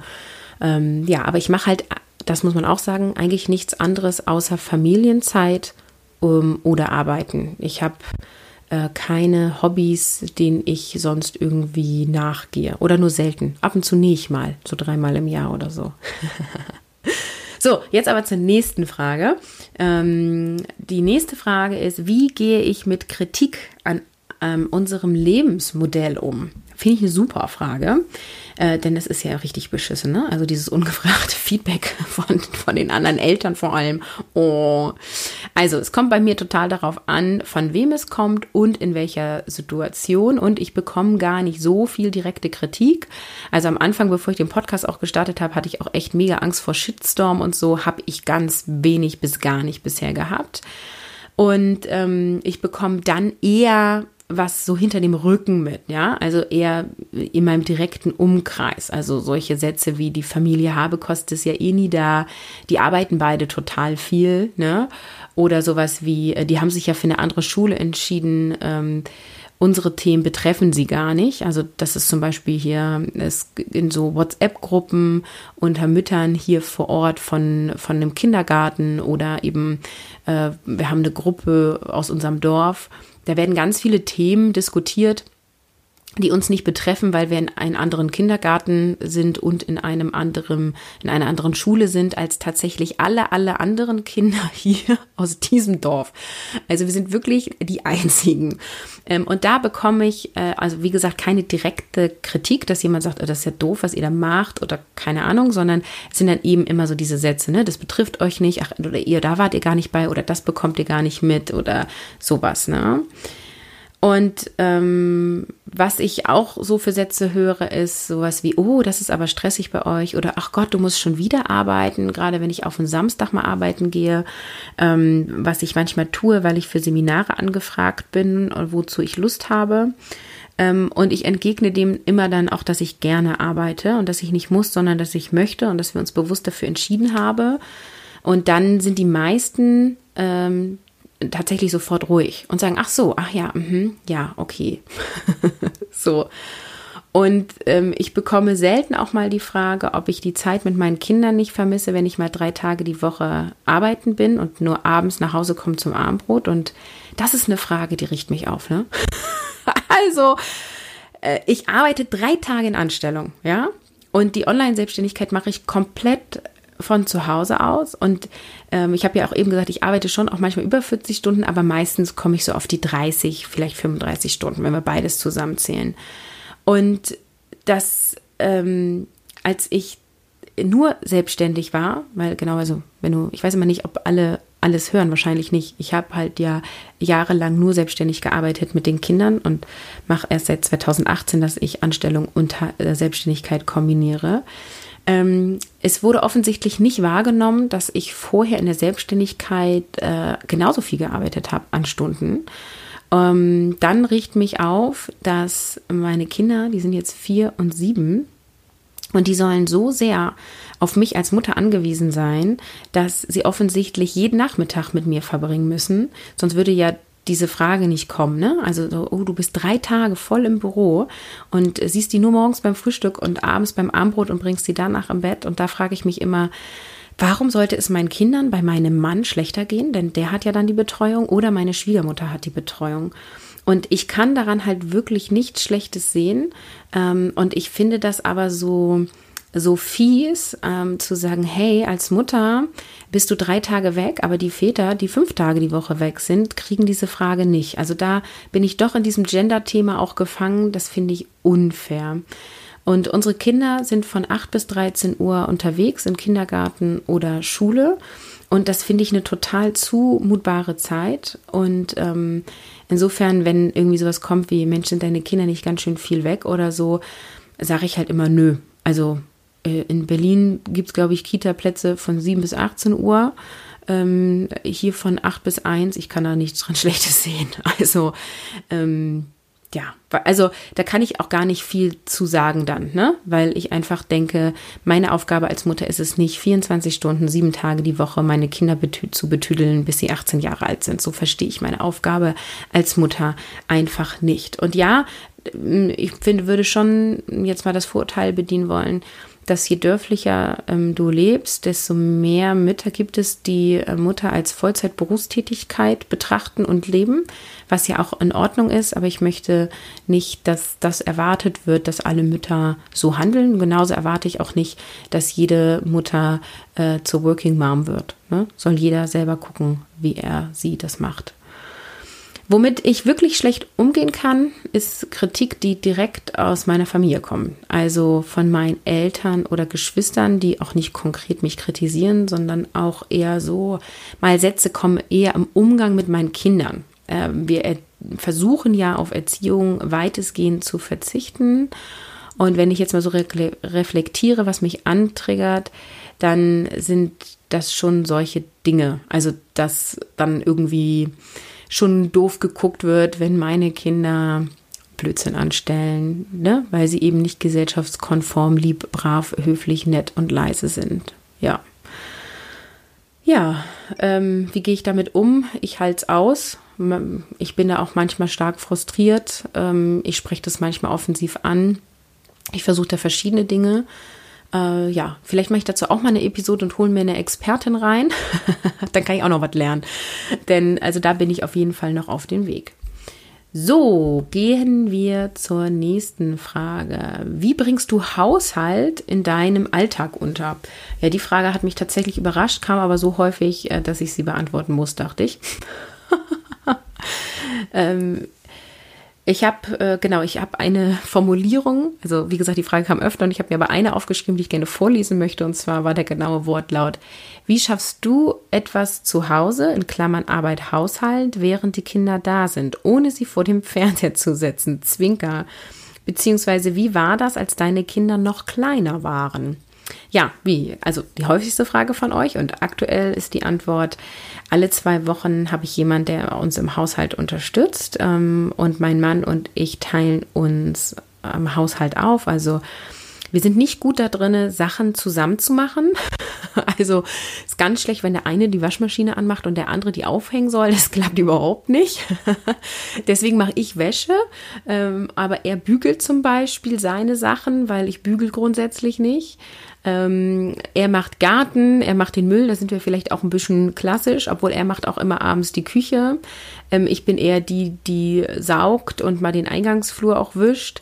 Ähm, ja, aber ich mache halt, das muss man auch sagen, eigentlich nichts anderes außer Familienzeit um, oder Arbeiten. Ich habe äh, keine Hobbys, denen ich sonst irgendwie nachgehe. Oder nur selten. Ab und zu nähe ich mal, so dreimal im Jahr oder so. So, jetzt aber zur nächsten Frage. Ähm, die nächste Frage ist, wie gehe ich mit Kritik an ähm, unserem Lebensmodell um? Finde ich eine super Frage, äh, denn das ist ja richtig beschissen, ne? Also dieses ungefragte Feedback von, von den anderen Eltern vor allem. Oh. Also es kommt bei mir total darauf an, von wem es kommt und in welcher Situation. Und ich bekomme gar nicht so viel direkte Kritik. Also am Anfang, bevor ich den Podcast auch gestartet habe, hatte ich auch echt mega Angst vor Shitstorm und so. Habe ich ganz wenig bis gar nicht bisher gehabt. Und ähm, ich bekomme dann eher was so hinter dem Rücken mit, ja, also eher in meinem direkten Umkreis. Also solche Sätze wie die Familie Habekost ist ja eh nie da, die arbeiten beide total viel, ne? Oder sowas wie, äh, die haben sich ja für eine andere Schule entschieden, ähm, unsere Themen betreffen sie gar nicht. Also das ist zum Beispiel hier ist in so WhatsApp-Gruppen unter Müttern hier vor Ort von, von einem Kindergarten oder eben äh, wir haben eine Gruppe aus unserem Dorf da werden ganz viele Themen diskutiert, die uns nicht betreffen, weil wir in einem anderen Kindergarten sind und in einem anderen, in einer anderen Schule sind als tatsächlich alle, alle anderen Kinder hier aus diesem Dorf. Also wir sind wirklich die einzigen. Ähm, und da bekomme ich, äh, also wie gesagt, keine direkte Kritik, dass jemand sagt, oh, das ist ja doof, was ihr da macht oder keine Ahnung, sondern es sind dann eben immer so diese Sätze, ne, das betrifft euch nicht, ach, oder ihr, da wart ihr gar nicht bei oder das bekommt ihr gar nicht mit oder sowas, ne. Und ähm, was ich auch so für Sätze höre, ist sowas wie, oh, das ist aber stressig bei euch oder ach Gott, du musst schon wieder arbeiten, gerade wenn ich auf einen Samstag mal arbeiten gehe, ähm, was ich manchmal tue, weil ich für Seminare angefragt bin, wozu ich Lust habe. Ähm, und ich entgegne dem immer dann auch, dass ich gerne arbeite und dass ich nicht muss, sondern dass ich möchte und dass wir uns bewusst dafür entschieden haben. Und dann sind die meisten ähm, tatsächlich sofort ruhig und sagen, ach so, ach ja, mh, ja, okay. so. Und ähm, ich bekomme selten auch mal die Frage, ob ich die Zeit mit meinen Kindern nicht vermisse, wenn ich mal drei Tage die Woche arbeiten bin und nur abends nach Hause komme zum Abendbrot. Und das ist eine Frage, die riecht mich auf. Ne? also, äh, ich arbeite drei Tage in Anstellung, ja. Und die Online-Selbstständigkeit mache ich komplett von zu Hause aus. Und ähm, ich habe ja auch eben gesagt, ich arbeite schon auch manchmal über 40 Stunden, aber meistens komme ich so auf die 30, vielleicht 35 Stunden, wenn wir beides zusammenzählen. Und das, ähm, als ich nur selbstständig war, weil genau, also wenn du, ich weiß immer nicht, ob alle alles hören, wahrscheinlich nicht. Ich habe halt ja jahrelang nur selbstständig gearbeitet mit den Kindern und mache erst seit 2018, dass ich Anstellung und äh, Selbstständigkeit kombiniere. Ähm, es wurde offensichtlich nicht wahrgenommen, dass ich vorher in der Selbstständigkeit äh, genauso viel gearbeitet habe an Stunden. Ähm, dann riecht mich auf, dass meine Kinder, die sind jetzt vier und sieben, und die sollen so sehr auf mich als Mutter angewiesen sein, dass sie offensichtlich jeden Nachmittag mit mir verbringen müssen. Sonst würde ja diese Frage nicht kommen, ne? Also, so, oh, du bist drei Tage voll im Büro und siehst die nur morgens beim Frühstück und abends beim Armbrot und bringst die danach im Bett. Und da frage ich mich immer, warum sollte es meinen Kindern bei meinem Mann schlechter gehen? Denn der hat ja dann die Betreuung oder meine Schwiegermutter hat die Betreuung. Und ich kann daran halt wirklich nichts Schlechtes sehen. Ähm, und ich finde das aber so, so fies, ähm, zu sagen, hey, als Mutter bist du drei Tage weg, aber die Väter, die fünf Tage die Woche weg sind, kriegen diese Frage nicht. Also da bin ich doch in diesem Gender-Thema auch gefangen. Das finde ich unfair. Und unsere Kinder sind von 8 bis 13 Uhr unterwegs im Kindergarten oder Schule. Und das finde ich eine total zumutbare Zeit. Und ähm, insofern, wenn irgendwie sowas kommt wie, Mensch, sind deine Kinder nicht ganz schön viel weg oder so, sage ich halt immer nö. Also in Berlin gibt es, glaube ich, Kita-Plätze von 7 bis 18 Uhr. Ähm, hier von 8 bis 1. Ich kann da nichts dran Schlechtes sehen. Also, ähm, ja, also da kann ich auch gar nicht viel zu sagen dann, ne? Weil ich einfach denke, meine Aufgabe als Mutter ist es nicht, 24 Stunden, sieben Tage die Woche meine Kinder betü zu betüdeln, bis sie 18 Jahre alt sind. So verstehe ich meine Aufgabe als Mutter einfach nicht. Und ja, ich finde, würde schon jetzt mal das Vorurteil bedienen wollen, dass je dörflicher ähm, du lebst, desto mehr Mütter gibt es, die äh, Mutter als Vollzeitberufstätigkeit betrachten und leben, was ja auch in Ordnung ist. Aber ich möchte nicht, dass das erwartet wird, dass alle Mütter so handeln. Genauso erwarte ich auch nicht, dass jede Mutter äh, zur Working Mom wird. Ne? Soll jeder selber gucken, wie er sie das macht. Womit ich wirklich schlecht umgehen kann, ist Kritik, die direkt aus meiner Familie kommt. Also von meinen Eltern oder Geschwistern, die auch nicht konkret mich kritisieren, sondern auch eher so, mal Sätze kommen eher im Umgang mit meinen Kindern. Ähm, wir versuchen ja auf Erziehung weitestgehend zu verzichten. Und wenn ich jetzt mal so reflektiere, was mich antriggert, dann sind das schon solche Dinge. Also, dass dann irgendwie schon doof geguckt wird, wenn meine Kinder Blödsinn anstellen, ne? weil sie eben nicht gesellschaftskonform, lieb, brav, höflich, nett und leise sind. Ja. Ja, ähm, wie gehe ich damit um? Ich halte es aus. Ich bin da auch manchmal stark frustriert. Ähm, ich spreche das manchmal offensiv an. Ich versuche da verschiedene Dinge. Äh, ja, vielleicht mache ich dazu auch mal eine Episode und hole mir eine Expertin rein. Dann kann ich auch noch was lernen. Denn also da bin ich auf jeden Fall noch auf dem Weg. So, gehen wir zur nächsten Frage. Wie bringst du Haushalt in deinem Alltag unter? Ja, die Frage hat mich tatsächlich überrascht, kam aber so häufig, äh, dass ich sie beantworten muss, dachte ich. ähm, ich habe, äh, genau, ich habe eine Formulierung, also wie gesagt, die Frage kam öfter und ich habe mir aber eine aufgeschrieben, die ich gerne vorlesen möchte und zwar war der genaue Wortlaut, wie schaffst du etwas zu Hause, in Klammern Arbeit, Haushalt, während die Kinder da sind, ohne sie vor dem Fernseher zu setzen, Zwinker, beziehungsweise wie war das, als deine Kinder noch kleiner waren? Ja, wie? Also die häufigste Frage von euch und aktuell ist die Antwort, alle zwei Wochen habe ich jemand, der uns im Haushalt unterstützt ähm, und mein Mann und ich teilen uns am Haushalt auf. Also wir sind nicht gut da drin, Sachen zusammen zu machen. Also ist ganz schlecht, wenn der eine die Waschmaschine anmacht und der andere die aufhängen soll. Das klappt überhaupt nicht. Deswegen mache ich Wäsche, ähm, aber er bügelt zum Beispiel seine Sachen, weil ich bügel grundsätzlich nicht. Ähm, er macht Garten, er macht den Müll, da sind wir vielleicht auch ein bisschen klassisch, obwohl er macht auch immer abends die Küche. Ähm, ich bin eher die, die saugt und mal den Eingangsflur auch wischt.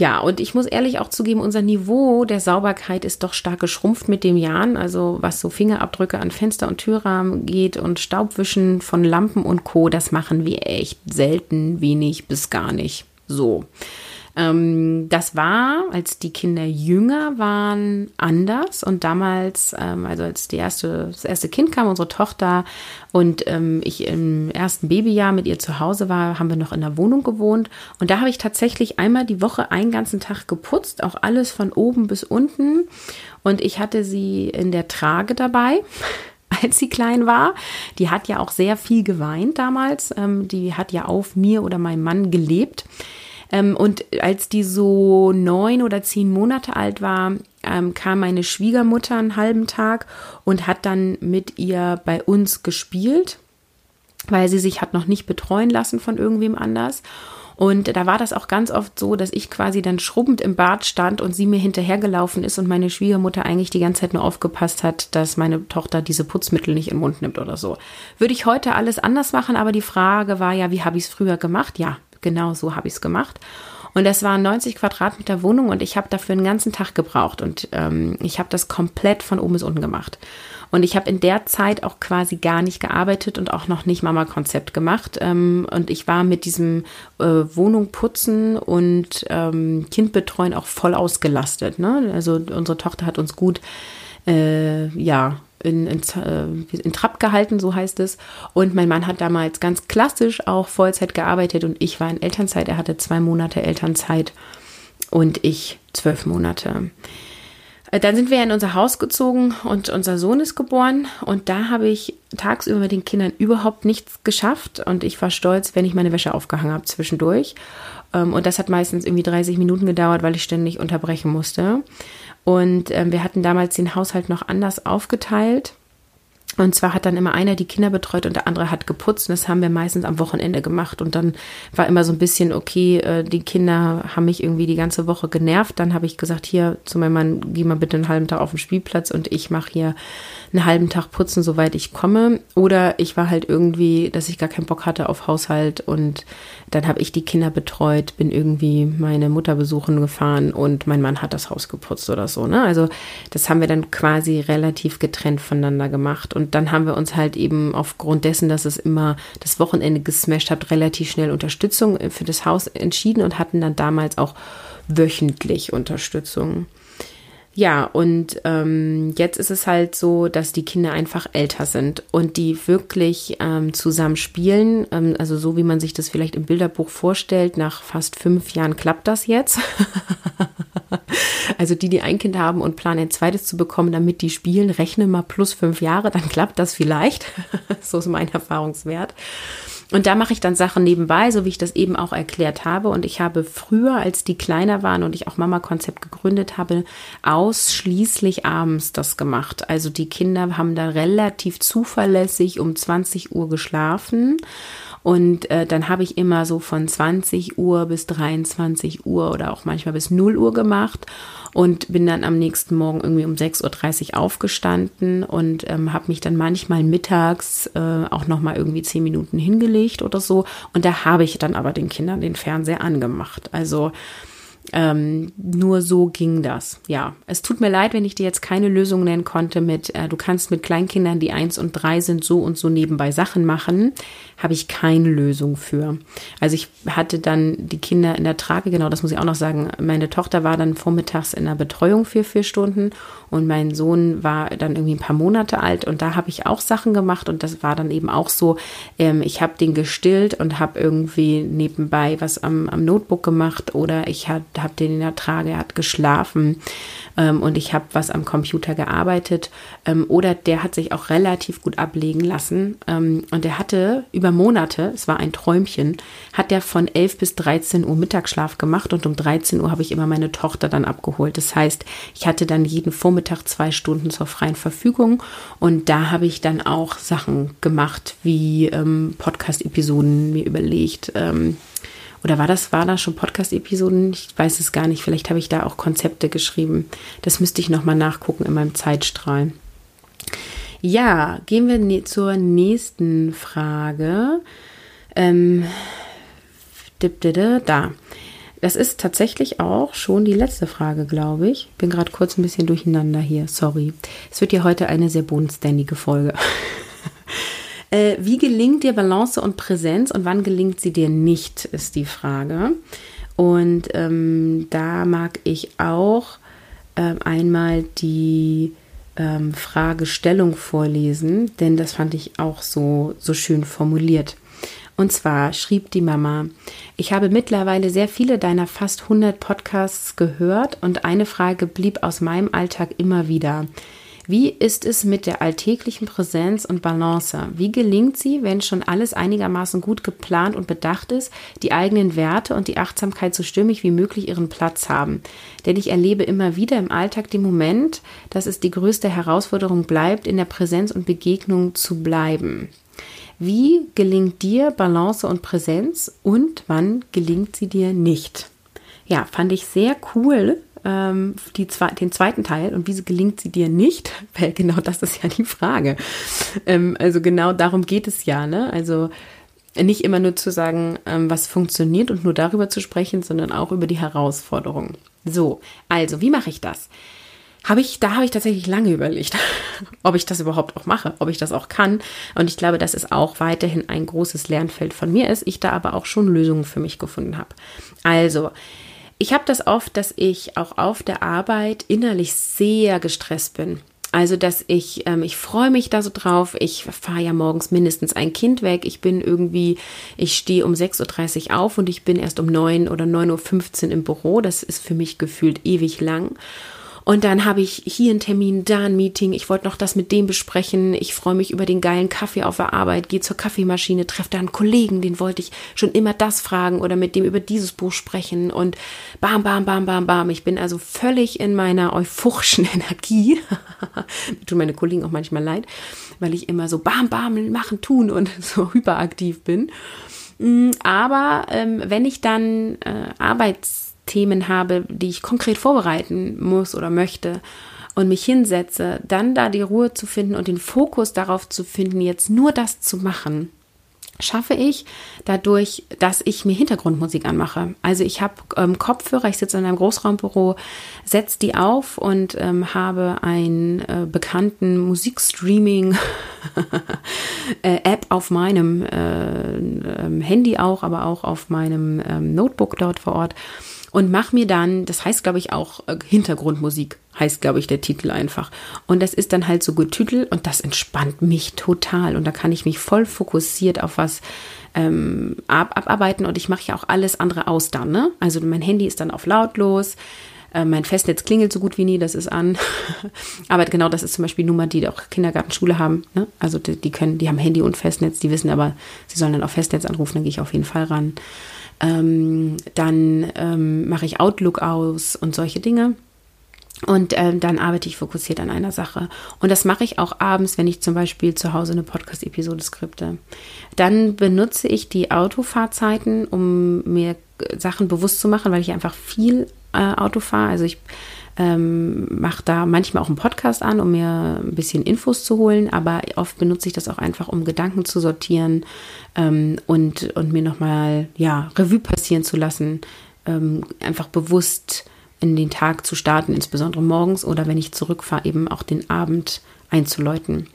Ja, und ich muss ehrlich auch zugeben, unser Niveau der Sauberkeit ist doch stark geschrumpft mit dem Jahren. Also was so Fingerabdrücke an Fenster und Türrahmen geht und Staubwischen von Lampen und Co., das machen wir echt selten, wenig bis gar nicht. So. Ähm, das war, als die Kinder jünger waren, anders. Und damals, ähm, also als die erste, das erste Kind kam, unsere Tochter, und ähm, ich im ersten Babyjahr mit ihr zu Hause war, haben wir noch in der Wohnung gewohnt. Und da habe ich tatsächlich einmal die Woche einen ganzen Tag geputzt, auch alles von oben bis unten. Und ich hatte sie in der Trage dabei als sie klein war. Die hat ja auch sehr viel geweint damals. Ähm, die hat ja auf mir oder meinem Mann gelebt. Ähm, und als die so neun oder zehn Monate alt war, ähm, kam meine Schwiegermutter einen halben Tag und hat dann mit ihr bei uns gespielt, weil sie sich hat noch nicht betreuen lassen von irgendwem anders. Und da war das auch ganz oft so, dass ich quasi dann schrubbend im Bad stand und sie mir hinterhergelaufen ist und meine Schwiegermutter eigentlich die ganze Zeit nur aufgepasst hat, dass meine Tochter diese Putzmittel nicht in den Mund nimmt oder so. Würde ich heute alles anders machen, aber die Frage war ja, wie habe ich es früher gemacht? Ja, genau so habe ich es gemacht. Und das waren 90 Quadratmeter Wohnung und ich habe dafür einen ganzen Tag gebraucht und ähm, ich habe das komplett von oben bis unten gemacht. Und ich habe in der Zeit auch quasi gar nicht gearbeitet und auch noch nicht Mama-Konzept gemacht. Ähm, und ich war mit diesem äh, Wohnung putzen und ähm, Kind betreuen auch voll ausgelastet. Ne? Also unsere Tochter hat uns gut, äh, ja, in, in, äh, in Trab gehalten, so heißt es. Und mein Mann hat damals ganz klassisch auch Vollzeit gearbeitet und ich war in Elternzeit. Er hatte zwei Monate Elternzeit und ich zwölf Monate. Äh, dann sind wir in unser Haus gezogen und unser Sohn ist geboren und da habe ich tagsüber mit den Kindern überhaupt nichts geschafft und ich war stolz, wenn ich meine Wäsche aufgehangen habe zwischendurch. Ähm, und das hat meistens irgendwie 30 Minuten gedauert, weil ich ständig unterbrechen musste. Und ähm, wir hatten damals den Haushalt noch anders aufgeteilt. Und zwar hat dann immer einer die Kinder betreut und der andere hat geputzt. Und das haben wir meistens am Wochenende gemacht. Und dann war immer so ein bisschen, okay, äh, die Kinder haben mich irgendwie die ganze Woche genervt. Dann habe ich gesagt, hier zu meinem Mann, geh mal bitte einen halben Tag auf den Spielplatz und ich mache hier einen halben Tag putzen, soweit ich komme. Oder ich war halt irgendwie, dass ich gar keinen Bock hatte auf Haushalt und dann habe ich die Kinder betreut, bin irgendwie meine Mutter besuchen gefahren und mein Mann hat das Haus geputzt oder so. Ne? Also das haben wir dann quasi relativ getrennt voneinander gemacht. Und dann haben wir uns halt eben aufgrund dessen, dass es immer das Wochenende gesmashed hat, relativ schnell Unterstützung für das Haus entschieden und hatten dann damals auch wöchentlich Unterstützung. Ja, und ähm, jetzt ist es halt so, dass die Kinder einfach älter sind und die wirklich ähm, zusammen spielen. Ähm, also so wie man sich das vielleicht im Bilderbuch vorstellt, nach fast fünf Jahren klappt das jetzt. also die, die ein Kind haben und planen, ein zweites zu bekommen, damit die spielen, rechne mal plus fünf Jahre, dann klappt das vielleicht. so ist mein Erfahrungswert. Und da mache ich dann Sachen nebenbei, so wie ich das eben auch erklärt habe. Und ich habe früher, als die kleiner waren und ich auch Mama-Konzept gegründet habe, ausschließlich abends das gemacht. Also die Kinder haben da relativ zuverlässig um 20 Uhr geschlafen. Und äh, dann habe ich immer so von 20 Uhr bis 23 Uhr oder auch manchmal bis 0 Uhr gemacht und bin dann am nächsten Morgen irgendwie um 6.30 Uhr aufgestanden und ähm, habe mich dann manchmal mittags äh, auch nochmal irgendwie 10 Minuten hingelegt oder so. Und da habe ich dann aber den Kindern den Fernseher angemacht. Also ähm, nur so ging das. Ja, es tut mir leid, wenn ich dir jetzt keine Lösung nennen konnte mit, äh, du kannst mit Kleinkindern, die eins und drei sind, so und so nebenbei Sachen machen, habe ich keine Lösung für. Also ich hatte dann die Kinder in der Trage, genau, das muss ich auch noch sagen. Meine Tochter war dann vormittags in der Betreuung für vier Stunden und mein Sohn war dann irgendwie ein paar Monate alt und da habe ich auch Sachen gemacht und das war dann eben auch so, ähm, ich habe den gestillt und habe irgendwie nebenbei was am, am Notebook gemacht oder ich habe hab den in der Trage, er hat geschlafen ähm, und ich habe was am Computer gearbeitet ähm, oder der hat sich auch relativ gut ablegen lassen ähm, und der hatte über Monate, es war ein Träumchen, hat der von 11 bis 13 Uhr Mittagsschlaf gemacht und um 13 Uhr habe ich immer meine Tochter dann abgeholt. Das heißt, ich hatte dann jeden Vormittag zwei Stunden zur freien Verfügung. Und da habe ich dann auch Sachen gemacht, wie ähm, Podcast-Episoden mir überlegt. Ähm, oder war das, war das schon Podcast-Episoden? Ich weiß es gar nicht. Vielleicht habe ich da auch Konzepte geschrieben. Das müsste ich nochmal nachgucken in meinem Zeitstrahl. Ja, gehen wir zur nächsten Frage. Ähm, da. Das ist tatsächlich auch schon die letzte Frage, glaube ich. Bin gerade kurz ein bisschen durcheinander hier. Sorry. Es wird ja heute eine sehr bodenständige Folge. äh, wie gelingt dir Balance und Präsenz und wann gelingt sie dir nicht, ist die Frage. Und ähm, da mag ich auch ähm, einmal die ähm, Fragestellung vorlesen, denn das fand ich auch so, so schön formuliert. Und zwar schrieb die Mama, ich habe mittlerweile sehr viele deiner fast 100 Podcasts gehört und eine Frage blieb aus meinem Alltag immer wieder. Wie ist es mit der alltäglichen Präsenz und Balance? Wie gelingt sie, wenn schon alles einigermaßen gut geplant und bedacht ist, die eigenen Werte und die Achtsamkeit so stimmig wie möglich ihren Platz haben? Denn ich erlebe immer wieder im Alltag den Moment, dass es die größte Herausforderung bleibt, in der Präsenz und Begegnung zu bleiben. Wie gelingt dir Balance und Präsenz und wann gelingt sie dir nicht? Ja, fand ich sehr cool, ähm, die, den zweiten Teil und wie gelingt sie dir nicht? Weil genau das ist ja die Frage. Ähm, also genau darum geht es ja, ne? Also nicht immer nur zu sagen, ähm, was funktioniert und nur darüber zu sprechen, sondern auch über die Herausforderungen. So, also wie mache ich das? Habe ich, da habe ich tatsächlich lange überlegt, ob ich das überhaupt auch mache, ob ich das auch kann. Und ich glaube, dass es auch weiterhin ein großes Lernfeld von mir ist. Ich da aber auch schon Lösungen für mich gefunden habe. Also, ich habe das oft, dass ich auch auf der Arbeit innerlich sehr gestresst bin. Also, dass ich, ähm, ich freue mich da so drauf. Ich fahre ja morgens mindestens ein Kind weg. Ich bin irgendwie, ich stehe um 6.30 Uhr auf und ich bin erst um 9 oder 9.15 Uhr im Büro. Das ist für mich gefühlt ewig lang. Und dann habe ich hier einen Termin, da ein Meeting. Ich wollte noch das mit dem besprechen. Ich freue mich über den geilen Kaffee auf der Arbeit, gehe zur Kaffeemaschine, treffe da einen Kollegen, den wollte ich schon immer das fragen oder mit dem über dieses Buch sprechen. Und bam, bam, bam, bam, bam. Ich bin also völlig in meiner euphorischen Energie. Tun meine Kollegen auch manchmal leid, weil ich immer so bam, bam, machen, tun und so hyperaktiv bin. Mm, aber ähm, wenn ich dann äh, Arbeits Themen habe, die ich konkret vorbereiten muss oder möchte und mich hinsetze, dann da die Ruhe zu finden und den Fokus darauf zu finden, jetzt nur das zu machen, schaffe ich dadurch, dass ich mir Hintergrundmusik anmache. Also ich habe ähm, Kopfhörer, ich sitze in einem Großraumbüro, setze die auf und ähm, habe einen äh, bekannten Musikstreaming-App auf meinem äh, äh, Handy auch, aber auch auf meinem ähm, Notebook dort vor Ort und mach mir dann, das heißt glaube ich auch äh, Hintergrundmusik, heißt glaube ich der Titel einfach. Und das ist dann halt so getütelt und das entspannt mich total und da kann ich mich voll fokussiert auf was ähm, ab, abarbeiten und ich mache ja auch alles andere aus dann. Ne? Also mein Handy ist dann auf lautlos. Äh, mein Festnetz klingelt so gut wie nie, das ist an. aber genau das ist zum Beispiel Nummer, die auch Kindergarten, Schule haben. Ne? Also die, die, können, die haben Handy und Festnetz, die wissen aber, sie sollen dann auf Festnetz anrufen, dann gehe ich auf jeden Fall ran. Ähm, dann ähm, mache ich Outlook aus und solche Dinge. Und ähm, dann arbeite ich fokussiert an einer Sache. Und das mache ich auch abends, wenn ich zum Beispiel zu Hause eine Podcast-Episode skripte. Dann benutze ich die Autofahrzeiten, um mir Sachen bewusst zu machen, weil ich einfach viel äh, Auto fahre. Also ich ähm, mache da manchmal auch einen Podcast an, um mir ein bisschen Infos zu holen, aber oft benutze ich das auch einfach, um Gedanken zu sortieren ähm, und, und mir nochmal ja, Revue passieren zu lassen, ähm, einfach bewusst in den Tag zu starten, insbesondere morgens oder wenn ich zurückfahre, eben auch den Abend einzuläuten.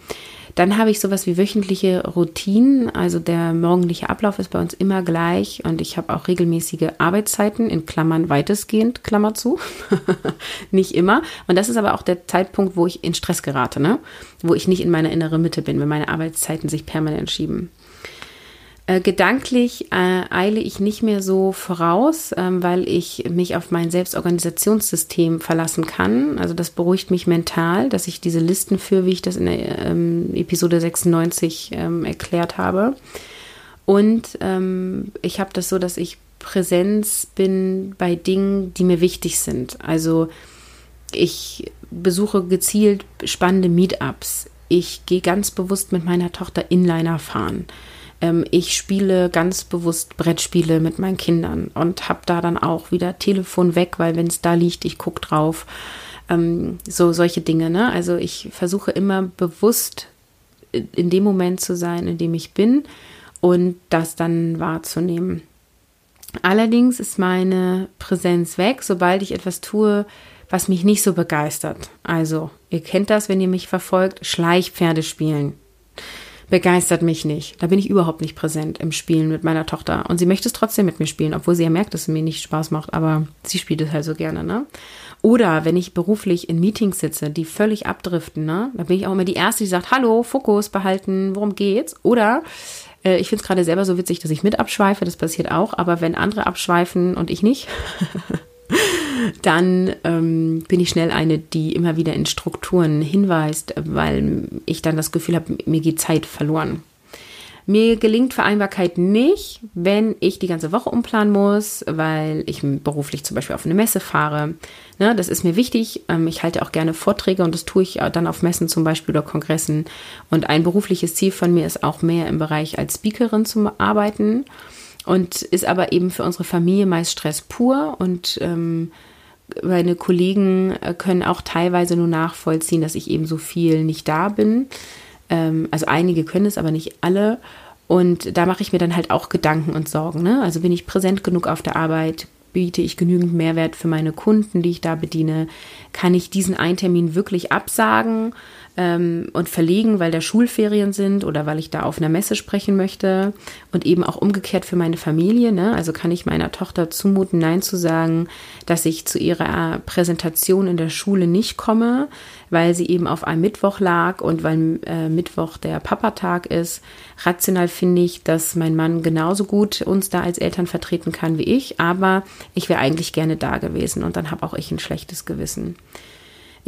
Dann habe ich sowas wie wöchentliche Routinen. Also der morgendliche Ablauf ist bei uns immer gleich und ich habe auch regelmäßige Arbeitszeiten in Klammern weitestgehend, Klammer zu. nicht immer. Und das ist aber auch der Zeitpunkt, wo ich in Stress gerate, ne? wo ich nicht in meiner inneren Mitte bin, wenn meine Arbeitszeiten sich permanent schieben. Äh, gedanklich äh, eile ich nicht mehr so voraus, ähm, weil ich mich auf mein Selbstorganisationssystem verlassen kann. Also das beruhigt mich mental, dass ich diese Listen führe, wie ich das in der ähm, Episode 96 ähm, erklärt habe. Und ähm, ich habe das so, dass ich Präsenz bin bei Dingen, die mir wichtig sind. Also ich besuche gezielt spannende Meetups. Ich gehe ganz bewusst mit meiner Tochter Inliner fahren. Ähm, ich spiele ganz bewusst Brettspiele mit meinen Kindern und habe da dann auch wieder Telefon weg, weil wenn es da liegt, ich gucke drauf. Ähm, so solche Dinge. Ne? Also ich versuche immer bewusst in dem Moment zu sein, in dem ich bin und das dann wahrzunehmen. Allerdings ist meine Präsenz weg, sobald ich etwas tue, was mich nicht so begeistert. Also, ihr kennt das, wenn ihr mich verfolgt, Schleichpferde spielen begeistert mich nicht. Da bin ich überhaupt nicht präsent im Spielen mit meiner Tochter. Und sie möchte es trotzdem mit mir spielen, obwohl sie ja merkt, dass es mir nicht Spaß macht, aber sie spielt es halt so gerne, ne? Oder wenn ich beruflich in Meetings sitze, die völlig abdriften, ne? Da bin ich auch immer die Erste, die sagt, hallo, Fokus behalten, worum geht's? Oder äh, ich finde es gerade selber so witzig, dass ich mit abschweife, das passiert auch, aber wenn andere abschweifen und ich nicht, dann ähm, bin ich schnell eine, die immer wieder in Strukturen hinweist, weil ich dann das Gefühl habe, mir geht Zeit verloren. Mir gelingt Vereinbarkeit nicht, wenn ich die ganze Woche umplanen muss, weil ich beruflich zum Beispiel auf eine Messe fahre. Ne, das ist mir wichtig. Ähm, ich halte auch gerne Vorträge und das tue ich dann auf Messen zum Beispiel oder Kongressen. Und ein berufliches Ziel von mir ist auch mehr im Bereich als Speakerin zu arbeiten und ist aber eben für unsere Familie meist Stress pur und ähm, meine Kollegen äh, können auch teilweise nur nachvollziehen, dass ich eben so viel nicht da bin. Ähm, also einige können es, aber nicht alle. Und da mache ich mir dann halt auch Gedanken und Sorgen. Ne? Also bin ich präsent genug auf der Arbeit? Biete ich genügend Mehrwert für meine Kunden, die ich da bediene? Kann ich diesen Eintermin wirklich absagen? Ähm, und verlegen, weil da Schulferien sind oder weil ich da auf einer Messe sprechen möchte und eben auch umgekehrt für meine Familie. Ne? Also kann ich meiner Tochter zumuten, Nein zu sagen, dass ich zu ihrer Präsentation in der Schule nicht komme, weil sie eben auf einem Mittwoch lag und weil äh, Mittwoch der Papatag ist. Rational finde ich, dass mein Mann genauso gut uns da als Eltern vertreten kann wie ich, aber ich wäre eigentlich gerne da gewesen und dann habe auch ich ein schlechtes Gewissen.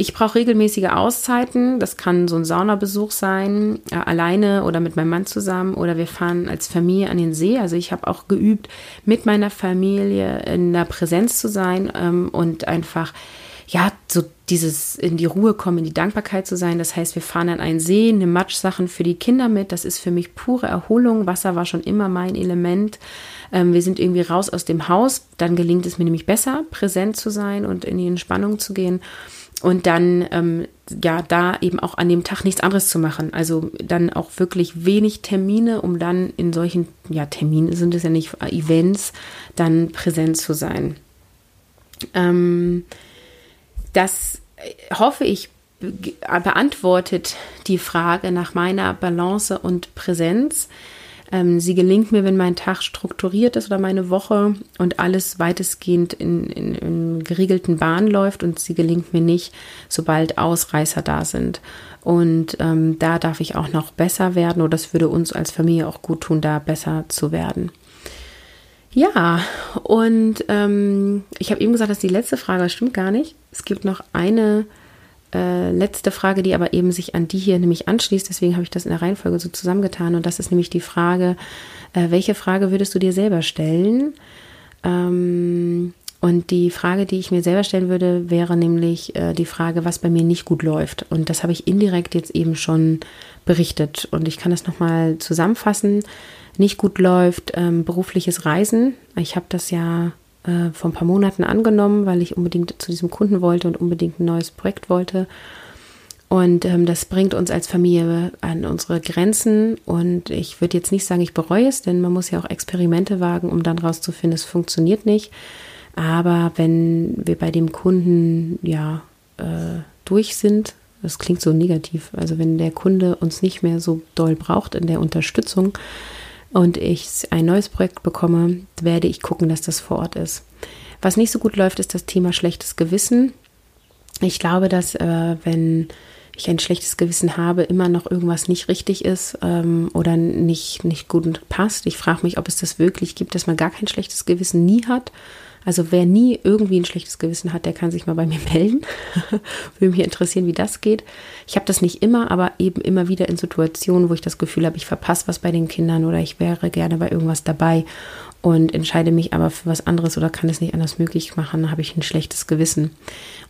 Ich brauche regelmäßige Auszeiten. Das kann so ein Saunabesuch sein, äh, alleine oder mit meinem Mann zusammen. Oder wir fahren als Familie an den See. Also ich habe auch geübt, mit meiner Familie in der Präsenz zu sein ähm, und einfach, ja, so dieses in die Ruhe kommen, in die Dankbarkeit zu sein. Das heißt, wir fahren an einen See, nehmen Matschsachen für die Kinder mit. Das ist für mich pure Erholung. Wasser war schon immer mein Element. Ähm, wir sind irgendwie raus aus dem Haus. Dann gelingt es mir nämlich besser, präsent zu sein und in die Entspannung zu gehen und dann ähm, ja da eben auch an dem Tag nichts anderes zu machen. Also dann auch wirklich wenig Termine, um dann in solchen, ja, Termine sind es ja nicht, Events, dann präsent zu sein. Ähm, das äh, hoffe ich beantwortet die Frage nach meiner Balance und Präsenz. Ähm, sie gelingt mir, wenn mein Tag strukturiert ist oder meine Woche und alles weitestgehend in, in, in geregelten Bahnen läuft und sie gelingt mir nicht, sobald Ausreißer da sind. Und ähm, da darf ich auch noch besser werden oder das würde uns als Familie auch gut tun, da besser zu werden. Ja, und ähm, ich habe eben gesagt, dass die letzte Frage stimmt gar nicht. Es gibt noch eine äh, letzte Frage, die aber eben sich an die hier nämlich anschließt. Deswegen habe ich das in der Reihenfolge so zusammengetan. Und das ist nämlich die Frage, äh, welche Frage würdest du dir selber stellen? Ähm, und die Frage, die ich mir selber stellen würde, wäre nämlich äh, die Frage, was bei mir nicht gut läuft. Und das habe ich indirekt jetzt eben schon berichtet. Und ich kann das nochmal zusammenfassen. Nicht gut läuft ähm, berufliches Reisen. Ich habe das ja äh, vor ein paar Monaten angenommen, weil ich unbedingt zu diesem Kunden wollte und unbedingt ein neues Projekt wollte. Und ähm, das bringt uns als Familie an unsere Grenzen. Und ich würde jetzt nicht sagen, ich bereue es, denn man muss ja auch Experimente wagen, um dann rauszufinden, es funktioniert nicht. Aber wenn wir bei dem Kunden ja äh, durch sind, das klingt so negativ, also wenn der Kunde uns nicht mehr so doll braucht in der Unterstützung, und ich ein neues Projekt bekomme, werde ich gucken, dass das vor Ort ist. Was nicht so gut läuft, ist das Thema schlechtes Gewissen. Ich glaube, dass äh, wenn ich ein schlechtes Gewissen habe, immer noch irgendwas nicht richtig ist ähm, oder nicht, nicht gut passt. Ich frage mich, ob es das wirklich gibt, dass man gar kein schlechtes Gewissen nie hat also wer nie irgendwie ein schlechtes Gewissen hat, der kann sich mal bei mir melden. Würde mich interessieren, wie das geht. Ich habe das nicht immer, aber eben immer wieder in Situationen, wo ich das Gefühl habe, ich verpasse was bei den Kindern oder ich wäre gerne bei irgendwas dabei und entscheide mich aber für was anderes oder kann es nicht anders möglich machen, habe ich ein schlechtes Gewissen.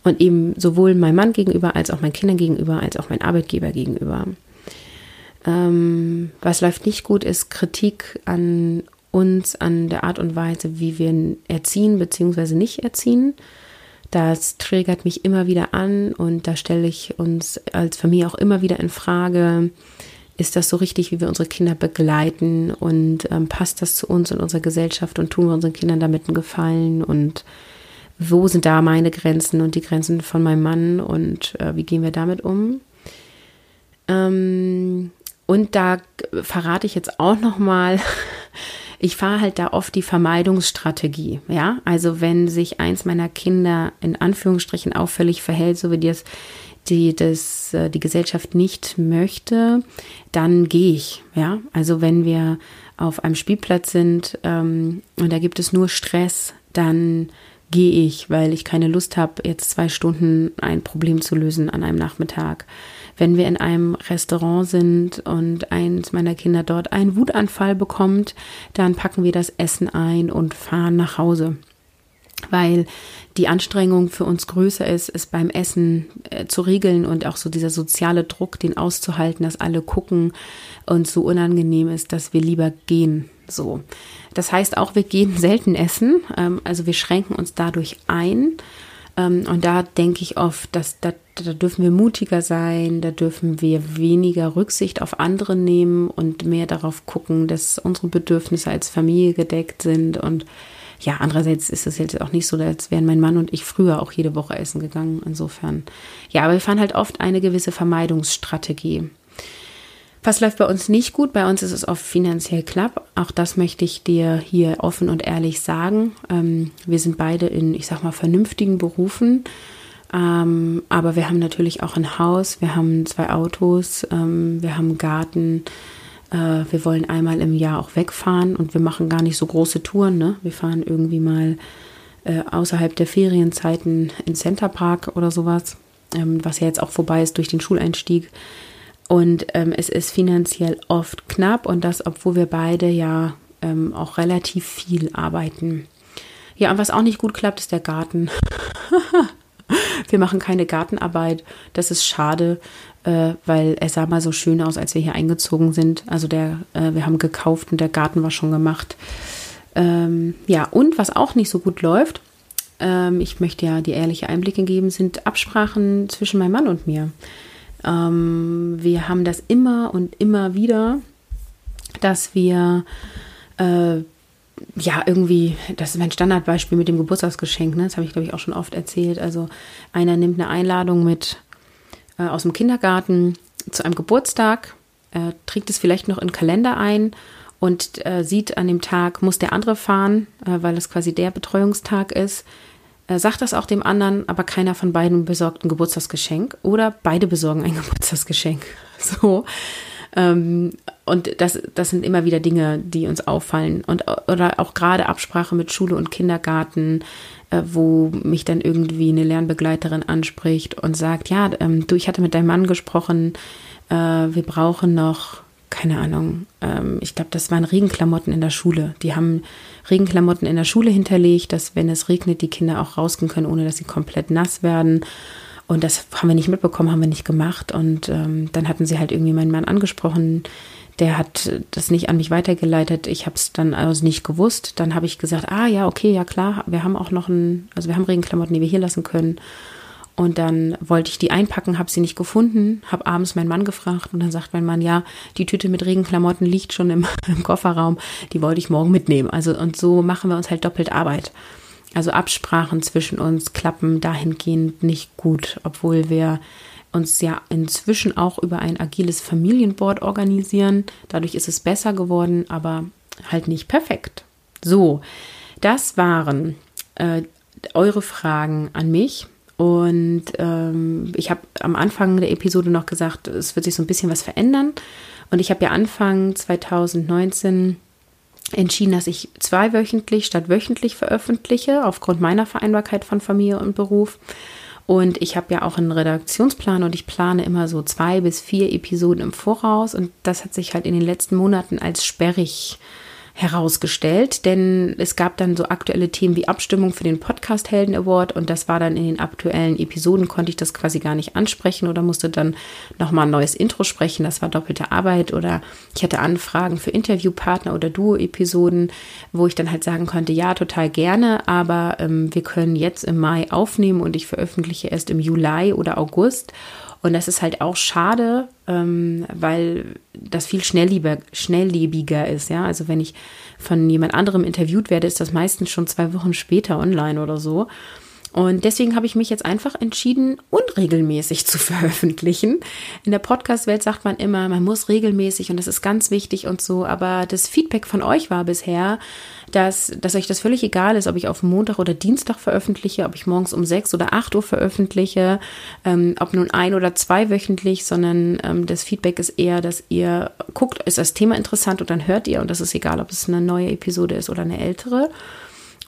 Und eben sowohl meinem Mann gegenüber als auch meinen Kindern gegenüber, als auch meinem Arbeitgeber gegenüber. Ähm, was läuft nicht gut, ist Kritik an uns an der Art und Weise, wie wir erziehen bzw. nicht erziehen. Das triggert mich immer wieder an und da stelle ich uns als Familie auch immer wieder in Frage, ist das so richtig, wie wir unsere Kinder begleiten und ähm, passt das zu uns und unserer Gesellschaft und tun wir unseren Kindern damit einen Gefallen und wo sind da meine Grenzen und die Grenzen von meinem Mann und äh, wie gehen wir damit um? Ähm, und da verrate ich jetzt auch noch mal, ich fahre halt da oft die Vermeidungsstrategie. Ja, also wenn sich eins meiner Kinder in Anführungsstrichen auffällig verhält, so wie das die das äh, die Gesellschaft nicht möchte, dann gehe ich. Ja, also wenn wir auf einem Spielplatz sind ähm, und da gibt es nur Stress, dann gehe ich, weil ich keine Lust habe, jetzt zwei Stunden ein Problem zu lösen an einem Nachmittag. Wenn wir in einem Restaurant sind und eins meiner Kinder dort einen Wutanfall bekommt, dann packen wir das Essen ein und fahren nach Hause weil die Anstrengung für uns größer ist, es beim Essen äh, zu regeln und auch so dieser soziale Druck, den auszuhalten, dass alle gucken und so unangenehm ist, dass wir lieber gehen. So. Das heißt auch, wir gehen selten essen, ähm, also wir schränken uns dadurch ein. Ähm, und da denke ich oft, dass da, da dürfen wir mutiger sein, da dürfen wir weniger Rücksicht auf andere nehmen und mehr darauf gucken, dass unsere Bedürfnisse als Familie gedeckt sind und ja, andererseits ist es jetzt auch nicht so, als wären mein Mann und ich früher auch jede Woche essen gegangen. Insofern, ja, aber wir fahren halt oft eine gewisse Vermeidungsstrategie. Was läuft bei uns nicht gut? Bei uns ist es oft finanziell knapp. Auch das möchte ich dir hier offen und ehrlich sagen. Ähm, wir sind beide in, ich sag mal, vernünftigen Berufen. Ähm, aber wir haben natürlich auch ein Haus, wir haben zwei Autos, ähm, wir haben einen Garten, äh, wir wollen einmal im Jahr auch wegfahren und wir machen gar nicht so große Touren. Ne? Wir fahren irgendwie mal äh, außerhalb der Ferienzeiten in Center Park oder sowas, ähm, was ja jetzt auch vorbei ist durch den Schuleinstieg. Und ähm, es ist finanziell oft knapp und das, obwohl wir beide ja ähm, auch relativ viel arbeiten. Ja, und was auch nicht gut klappt, ist der Garten. wir machen keine Gartenarbeit. Das ist schade äh, weil es sah mal so schön aus, als wir hier eingezogen sind. Also der, äh, wir haben gekauft und der Garten war schon gemacht. Ähm, ja, und was auch nicht so gut läuft, ähm, ich möchte ja die ehrliche Einblicke geben, sind Absprachen zwischen meinem Mann und mir. Ähm, wir haben das immer und immer wieder, dass wir äh, ja, irgendwie, das ist mein Standardbeispiel mit dem Geburtstagsgeschenk, ne? das habe ich, glaube ich, auch schon oft erzählt. Also einer nimmt eine Einladung mit äh, aus dem Kindergarten zu einem Geburtstag, äh, trägt es vielleicht noch in den Kalender ein und äh, sieht an dem Tag, muss der andere fahren, äh, weil es quasi der Betreuungstag ist. Sagt das auch dem anderen, aber keiner von beiden besorgt ein Geburtstagsgeschenk oder beide besorgen ein Geburtstagsgeschenk. So. Ähm, und das, das sind immer wieder Dinge, die uns auffallen. Und, oder auch gerade Absprache mit Schule und Kindergarten, äh, wo mich dann irgendwie eine Lernbegleiterin anspricht und sagt, ja, ähm, du, ich hatte mit deinem Mann gesprochen, äh, wir brauchen noch, keine Ahnung, ähm, ich glaube, das waren Regenklamotten in der Schule. Die haben Regenklamotten in der Schule hinterlegt, dass wenn es regnet, die Kinder auch rausgehen können, ohne dass sie komplett nass werden. Und das haben wir nicht mitbekommen, haben wir nicht gemacht. Und ähm, dann hatten sie halt irgendwie meinen Mann angesprochen, der hat das nicht an mich weitergeleitet. Ich habe es dann also nicht gewusst. Dann habe ich gesagt, ah ja, okay, ja klar, wir haben auch noch ein, also wir haben Regenklamotten, die wir hier lassen können. Und dann wollte ich die einpacken, habe sie nicht gefunden, habe abends meinen Mann gefragt und dann sagt mein Mann, ja, die Tüte mit Regenklamotten liegt schon im, im Kofferraum, die wollte ich morgen mitnehmen. Also und so machen wir uns halt doppelt Arbeit. Also Absprachen zwischen uns klappen dahingehend nicht gut, obwohl wir uns ja inzwischen auch über ein agiles Familienboard organisieren. Dadurch ist es besser geworden, aber halt nicht perfekt. So, das waren äh, eure Fragen an mich. Und ähm, ich habe am Anfang der Episode noch gesagt, es wird sich so ein bisschen was verändern. Und ich habe ja Anfang 2019 entschieden, dass ich zweiwöchentlich statt wöchentlich veröffentliche, aufgrund meiner Vereinbarkeit von Familie und Beruf. Und ich habe ja auch einen Redaktionsplan und ich plane immer so zwei bis vier Episoden im Voraus. Und das hat sich halt in den letzten Monaten als sperrig herausgestellt, denn es gab dann so aktuelle Themen wie Abstimmung für den Podcast Helden Award und das war dann in den aktuellen Episoden, konnte ich das quasi gar nicht ansprechen oder musste dann nochmal ein neues Intro sprechen, das war doppelte Arbeit oder ich hatte Anfragen für Interviewpartner oder Duo-Episoden, wo ich dann halt sagen konnte, ja, total gerne, aber ähm, wir können jetzt im Mai aufnehmen und ich veröffentliche erst im Juli oder August und das ist halt auch schade, ähm, weil das viel schnelllebiger, schnelllebiger ist. Ja, also wenn ich von jemand anderem interviewt werde, ist das meistens schon zwei Wochen später online oder so. Und deswegen habe ich mich jetzt einfach entschieden, unregelmäßig zu veröffentlichen. In der Podcast-Welt sagt man immer, man muss regelmäßig und das ist ganz wichtig und so. Aber das Feedback von euch war bisher, dass, dass euch das völlig egal ist, ob ich auf Montag oder Dienstag veröffentliche, ob ich morgens um sechs oder acht Uhr veröffentliche, ähm, ob nun ein oder zwei wöchentlich, sondern ähm, das Feedback ist eher, dass ihr guckt, ist das Thema interessant und dann hört ihr und das ist egal, ob es eine neue Episode ist oder eine ältere.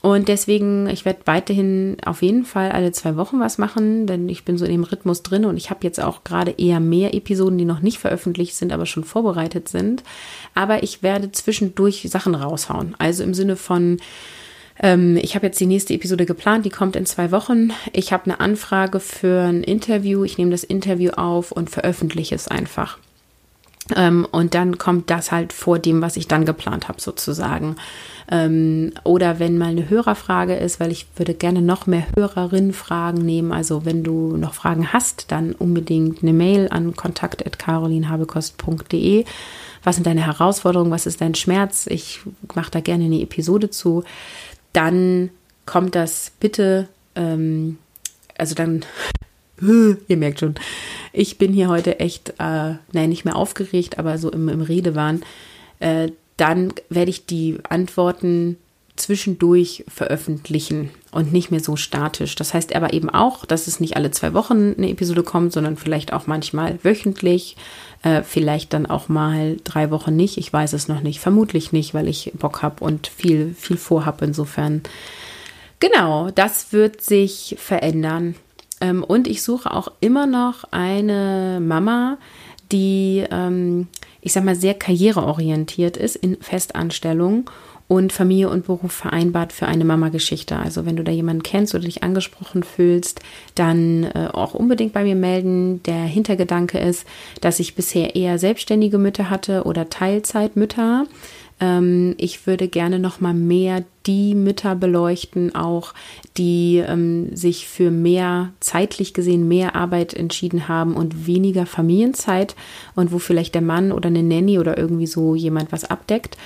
Und deswegen, ich werde weiterhin auf jeden Fall alle zwei Wochen was machen, denn ich bin so in dem Rhythmus drin und ich habe jetzt auch gerade eher mehr Episoden, die noch nicht veröffentlicht sind, aber schon vorbereitet sind. Aber ich werde zwischendurch Sachen raushauen. Also im Sinne von, ähm, ich habe jetzt die nächste Episode geplant, die kommt in zwei Wochen. Ich habe eine Anfrage für ein Interview. Ich nehme das Interview auf und veröffentliche es einfach. Ähm, und dann kommt das halt vor dem, was ich dann geplant habe, sozusagen. Ähm, oder wenn mal eine Hörerfrage ist, weil ich würde gerne noch mehr Hörerinnen-Fragen nehmen. Also wenn du noch Fragen hast, dann unbedingt eine Mail an kontakt.carolinhabekost.de. Was sind deine Herausforderungen? Was ist dein Schmerz? Ich mache da gerne eine Episode zu. Dann kommt das bitte, ähm, also dann, ihr merkt schon, ich bin hier heute echt, äh, nein, nicht mehr aufgeregt, aber so im, im Redewahn. Äh, dann werde ich die Antworten zwischendurch veröffentlichen und nicht mehr so statisch. Das heißt aber eben auch, dass es nicht alle zwei Wochen eine Episode kommt, sondern vielleicht auch manchmal wöchentlich, äh, vielleicht dann auch mal drei Wochen nicht. Ich weiß es noch nicht, vermutlich nicht, weil ich Bock habe und viel, viel vorhab. Insofern, genau, das wird sich verändern. Ähm, und ich suche auch immer noch eine Mama, die ähm, ich sag mal, sehr karriereorientiert ist in Festanstellung und Familie und Beruf vereinbart für eine Mama-Geschichte. Also wenn du da jemanden kennst oder dich angesprochen fühlst, dann äh, auch unbedingt bei mir melden. Der Hintergedanke ist, dass ich bisher eher selbstständige Mütter hatte oder Teilzeitmütter. Ähm, ich würde gerne noch mal mehr die Mütter beleuchten, auch die ähm, sich für mehr zeitlich gesehen mehr Arbeit entschieden haben und weniger Familienzeit und wo vielleicht der Mann oder eine Nanny oder irgendwie so jemand was abdeckt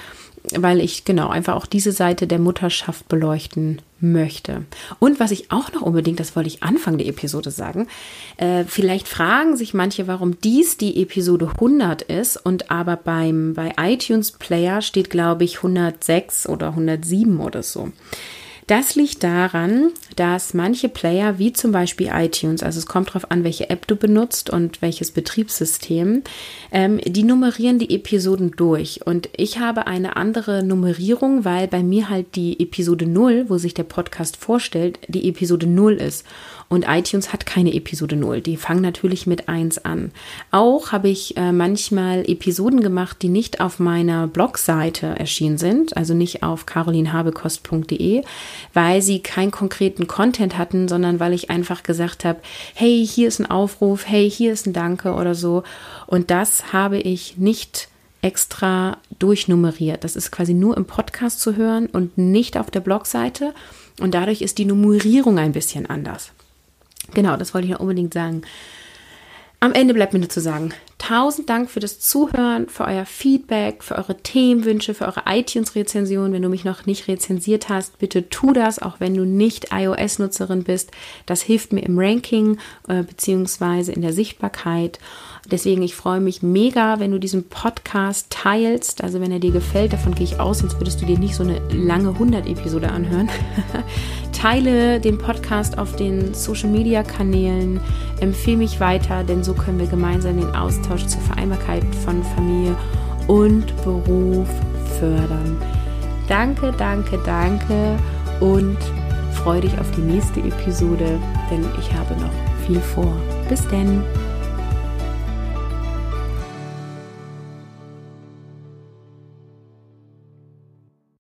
weil ich genau einfach auch diese Seite der Mutterschaft beleuchten möchte. Und was ich auch noch unbedingt, das wollte ich Anfang der Episode sagen, äh, vielleicht fragen sich manche, warum dies die Episode 100 ist und aber beim bei iTunes Player steht glaube ich 106 oder 107 oder so. Das liegt daran, dass manche Player, wie zum Beispiel iTunes, also es kommt darauf an, welche App du benutzt und welches Betriebssystem, ähm, die nummerieren die Episoden durch. Und ich habe eine andere Nummerierung, weil bei mir halt die Episode 0, wo sich der Podcast vorstellt, die Episode 0 ist. Und iTunes hat keine Episode 0. Die fangen natürlich mit 1 an. Auch habe ich äh, manchmal Episoden gemacht, die nicht auf meiner Blogseite erschienen sind, also nicht auf carolinhabekost.de, weil sie keinen konkreten Content hatten, sondern weil ich einfach gesagt habe, hey, hier ist ein Aufruf, hey, hier ist ein Danke oder so. Und das habe ich nicht extra durchnummeriert. Das ist quasi nur im Podcast zu hören und nicht auf der Blogseite. Und dadurch ist die Nummerierung ein bisschen anders. Genau, das wollte ich ja unbedingt sagen. Am Ende bleibt mir nur zu sagen, tausend Dank für das Zuhören, für euer Feedback, für eure Themenwünsche, für eure iTunes-Rezension. Wenn du mich noch nicht rezensiert hast, bitte tu das, auch wenn du nicht iOS-Nutzerin bist. Das hilft mir im Ranking äh, beziehungsweise in der Sichtbarkeit. Deswegen, ich freue mich mega, wenn du diesen Podcast teilst. Also wenn er dir gefällt, davon gehe ich aus, sonst würdest du dir nicht so eine lange 100-Episode anhören. Teile den Podcast auf den Social-Media-Kanälen, empfehle mich weiter, denn so können wir gemeinsam den Austausch zur Vereinbarkeit von Familie und Beruf fördern. Danke, danke, danke und freue dich auf die nächste Episode, denn ich habe noch viel vor. Bis denn!